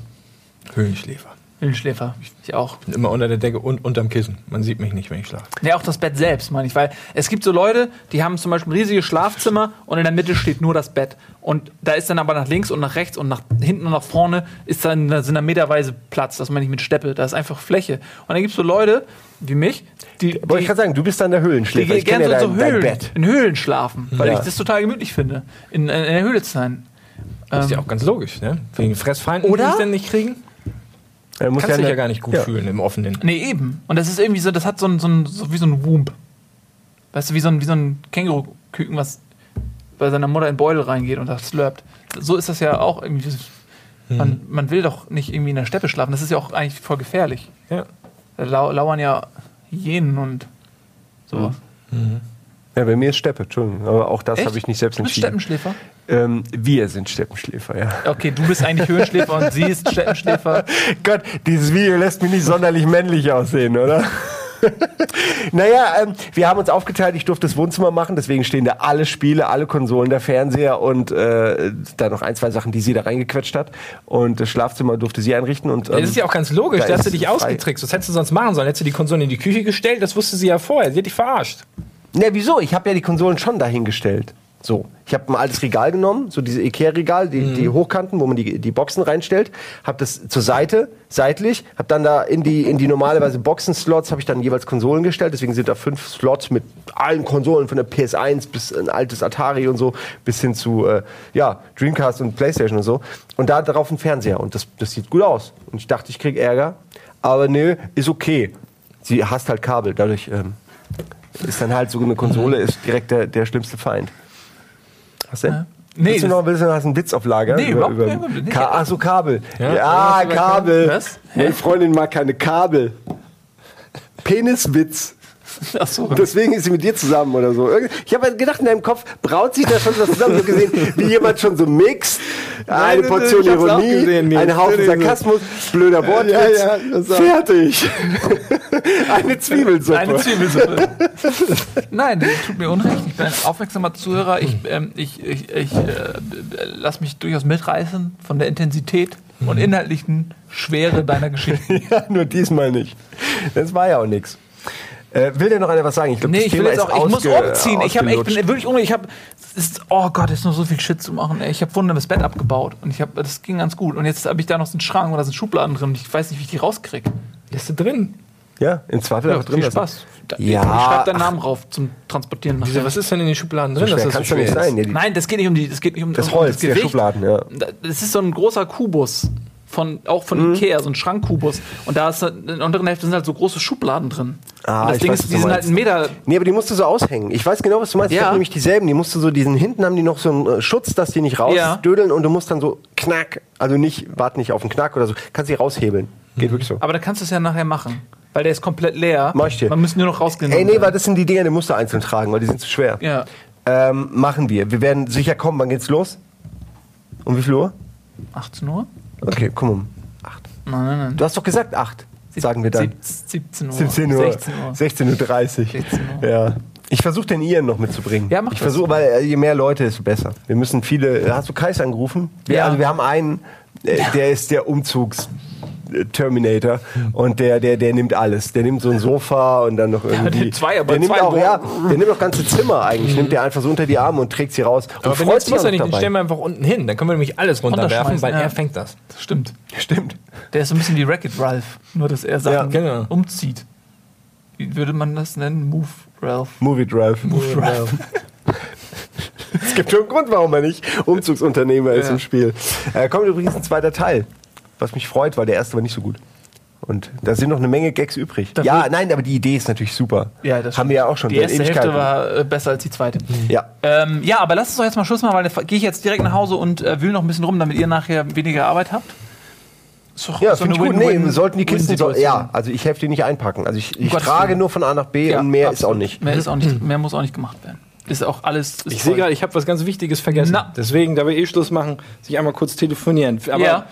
Höhlenschläfer. Höhlenschläfer. Ich auch. Immer unter der Decke und unterm Kissen. Man sieht mich nicht, wenn ich schlafe. Ja, auch das Bett selbst, meine ich. Weil es gibt so Leute, die haben zum Beispiel ein riesiges Schlafzimmer und in der Mitte steht nur das Bett. Und da ist dann aber nach links und nach rechts und nach hinten und nach vorne ist dann, da sind da meterweise Platz. Das meine ich mit Steppe. Da ist einfach Fläche. Und dann gibt es so Leute, wie mich, die, Wollte ich die, gerade sagen, du bist dann der die Höhlenschläfer. Ich gerne kenne so ja in so dein Höhlen, Bett. in Höhlen schlafen, weil Ja. ich das total gemütlich finde, in, in der Höhle zu sein. Das ist ja Ähm, auch ganz logisch, ne? Wegen Fressfeinden, Oder? die es denn nicht kriegen. Er muss Kannst dich eine- ja gar nicht gut Ja. fühlen im Offenen. Nee, eben. Und das ist irgendwie so, das hat so ein, so ein so wie so ein Wump. Weißt du, wie so ein, wie so ein Känguruküken, was bei seiner Mutter in den Beutel reingeht und das slurpt. So ist das ja auch irgendwie. Man, man will doch nicht irgendwie in der Steppe schlafen. Das ist ja auch eigentlich voll gefährlich. Ja. Da lau lauern ja Hyänen und sowas. Ja, bei mir ist Steppe, Entschuldigung. Aber auch das habe ich nicht selbst Du bist entschieden. Steppenschläfer? Ähm, wir sind Steppenschläfer, ja. Okay, du bist eigentlich Höhenschläfer und sie ist Steppenschläfer. Gott, dieses Video lässt mich nicht sonderlich männlich aussehen, oder? naja, ähm, wir haben uns aufgeteilt, ich durfte das Wohnzimmer machen, deswegen stehen da alle Spiele, alle Konsolen, der Fernseher und äh, da noch ein, zwei Sachen, die sie da reingequetscht hat. Und das Schlafzimmer durfte sie einrichten. Und, ähm, Das ist ja auch ganz logisch, da hast du dich frei. ausgetrickst. Was hättest du sonst machen sollen? Hättest du die Konsole in die Küche gestellt? Das wusste sie ja vorher. Sie hat dich verarscht. Ne, wieso? Ich habe ja die Konsolen schon dahingestellt. So, ich habe ein altes Regal genommen, so diese Ikea-Regal, die, die Hochkanten, wo man die, die Boxen reinstellt, habe das zur Seite, seitlich, habe dann da in die, in die normalerweise Boxen-Slots habe ich dann jeweils Konsolen gestellt, deswegen sind da fünf Slots mit allen Konsolen, von der PS1 bis ein altes Atari und so, bis hin zu äh, ja, Dreamcast und Playstation und so. Und da drauf ein Fernseher und das, das sieht gut aus. Und ich dachte, ich krieg Ärger, aber nö, ist okay. Sie hasst halt Kabel, dadurch ähm, ist dann halt so eine Konsole ist direkt der, der schlimmste Feind. Was denn? Nee, willst du noch, willst du noch hast einen Witz auf Lager? Nee, überhaupt nicht. Ka Ach so, Kabel. Ja, Ja, Kabel. Was? Meine Freundin mag keine Kabel. Peniswitz. Ach so. Deswegen ist sie mit dir zusammen oder so. Ich habe gedacht, in deinem Kopf braut sich da schon was zusammen. Ich habe gesehen, wie jemand schon so mixt. Eine Portion Ironie, ein Haufen. Sarkasmus, blöder Wortwitz, ja, war- fertig. eine Zwiebelsuppe. Eine Zwiebelsuppe. Nein, das tut mir unrecht. Ich bin ein aufmerksamer Zuhörer. Ich, ähm, ich, ich, ich äh, lasse mich durchaus mitreißen von der Intensität und inhaltlichen Schwere deiner Geschichte. ja, nur diesmal nicht. Das war ja auch nichts. Äh, will dir noch einer was sagen? Ich glaube, Nee, das ich Thema ist auch, ich muss umziehen. Ich echt, ausgelutscht. bin wirklich unruhig. Ich habe, ist, oh Gott, ist noch so viel Shit zu machen. Ey. Ich habe vorhin das Bett abgebaut und ich habe, das ging ganz gut. Und jetzt habe ich da noch so einen Schrank und da sind Schubladen drin und ich weiß nicht, wie ich die rauskriege. Lässt du drin? Ja, im Zweifel Ja, einfach drin viel. Spaß. Da, Ja, Ich schreibe deinen. Namen rauf zum Transportieren. Nachher. was ist denn in den Schubladen drin, So schwer dass kann das so doch nicht schwer sein. Nein, das geht nicht um die, das geht nicht um das um Holz, der Gewicht. Schubladen, ja. Das ist so ein großer Kubus. Von, auch von Mhm. Ikea, so ein Schrankkubus. Und da ist in der unteren Hälfte sind halt so große Schubladen drin. Ah, und das ich Ding weiß, ist, die sind halt einen Meter. Nee, aber die musst du so aushängen. Ich weiß genau, was du meinst. Ich Ja. habe nämlich dieselben. Die musst du so, diesen hinten haben die noch so einen äh, Schutz, dass die nicht rausdödeln und du musst dann so knack, also nicht, warte nicht auf einen Knack oder so, kannst die raushebeln. Geht wirklich so. Aber da kannst du es ja nachher machen. Weil der ist komplett leer. Mach ich dir. Man muss nur noch rausgehen. Ey, nee, weil das sind die Dinger, die musst du einzeln tragen, weil die sind zu schwer. Ja. Ähm, machen wir. Wir werden sicher kommen. Wann geht's los? Um wie viel Uhr? 18 Uhr? Okay, komm um. Acht. Nein, nein, nein. Du hast doch gesagt acht, sagen wir dann. Sieb- 17 Uhr. 17 Uhr. 16 Uhr. 16.30 Uhr. 16 Uhr. Ja. Ich versuche den Ian noch mitzubringen. Ja, mach ich versuche, weil äh, je mehr Leute, desto besser. Wir müssen viele. Hast du Kais angerufen? Wir, Ja. Also wir haben einen, der ist der Umzugs. äh, Terminator und der, der, der nimmt alles. Der nimmt so ein Sofa und dann noch irgendwie. nimmt zwei, aber der nimmt zwei auch, ja, der nimmt auch ganze Zimmer eigentlich. Nimmt der einfach so unter die Arme und trägt sie raus. Und Aber wenn freut sich muss er nicht, noch den dabei. stellen wir einfach unten hin. Dann können wir nämlich alles runterwerfen, weil ja. er fängt das. Das stimmt. Stimmt. Der ist so ein bisschen wie Wreck-It Ralph. Nur, dass er Sachen Ja, genau. umzieht. Wie würde man das nennen? Move Ralph. Movie Drive. Move Ralph. Es gibt schon einen Grund, warum er nicht Umzugsunternehmer ist Ja. im Spiel. Äh, kommt übrigens ein zweiter Teil, was mich freut, weil der erste war nicht so gut. Und da sind noch eine Menge Gags übrig. Da ja, nein, aber die Idee ist natürlich super. Ja, das Haben wir ja auch schon Die erste Hälfte war äh, besser als die zweite. Ja. Ähm, ja, aber lasst uns doch jetzt mal Schluss machen, weil dann gehe ich jetzt direkt nach Hause und äh, wühle noch ein bisschen rum, damit ihr nachher weniger Arbeit habt. Doch Ja, so finde ich gut. Nee, Win-Win- sollten die Kisten so. Ja, also ich helfe dir nicht einpacken. Also ich, ich trage nur von A nach B Ja, und mehr ist auch absolut. nicht. Mehr, ist auch nicht, mehr muss auch nicht gemacht werden. Ist auch alles. Ist Ich sehe gerade, ich habe was ganz Wichtiges vergessen. Na. Deswegen, da wir eh Schluss machen, sich einmal kurz telefonieren. Aber Ja.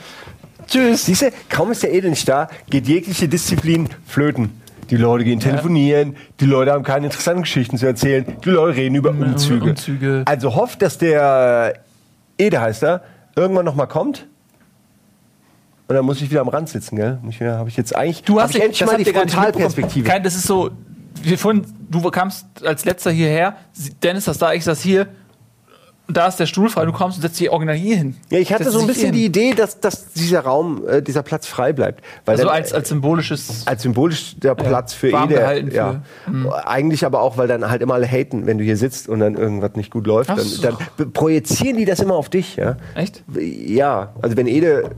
tschüss. Siehst du, kaum ist der Edel nicht da, geht jegliche Disziplin flöten. Die Leute gehen telefonieren, die Leute haben keine interessanten Geschichten zu erzählen, die Leute reden über Umzüge. Umzüge. Also hofft, dass der Ede heißt er, irgendwann noch mal kommt. Und dann muss ich wieder am Rand sitzen, gell? Muss ich wieder- Habe ich jetzt eigentlich Du hast ich endlich mal die. Frontalperspektive. Kein, das ist so. Wir vorhin, du kamst als letzter hierher, Dennis saß da, ich saß hier. Da ist der Stuhl frei, du kommst und setzt dich original hier hin. Ja, ich hatte Setzt so ein bisschen die. Idee, dass, dass dieser Raum, äh, dieser Platz frei bleibt. Weil Also dann- als, als symbolisches. als symbolisch der Platz für warm Ede. gehalten Ja. Eigentlich aber auch, weil dann halt immer alle haten, wenn du hier sitzt und dann irgendwas nicht gut läuft. Dann, dann projizieren die das immer auf dich. Ja, Echt? ja also wenn Ede,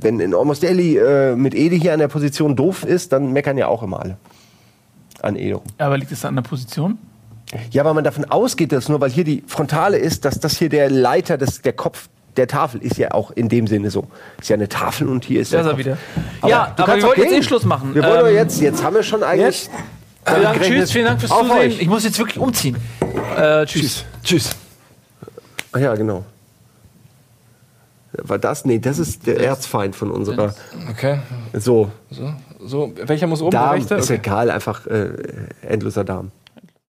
wenn in Almost Daily äh, mit Ede hier an der Position doof ist, dann meckern ja auch immer alle an rum. Aber liegt es an der Position? Ja, weil man davon ausgeht, dass nur weil hier die Frontale ist, dass das hier der Leiter, des, der Kopf der Tafel ist ja auch in dem Sinne so. Ist ja eine Tafel und hier ist er Kopf. wieder. Aber ja, du aber kannst wir auch wollten jetzt eh Schluss machen. Wir wollen doch Ähm, jetzt, jetzt haben wir schon eigentlich. Vielen Dank, tschüss, vielen Dank fürs Auf Zusehen. euch. Ich muss jetzt wirklich umziehen. Äh, tschüss. Tschüss. Ach ja, genau. War das? Nee, das ist der Erzfeind von unserer. Okay. So, So, so. Welcher muss oben? Rechte? ist egal, einfach äh, endloser Darm.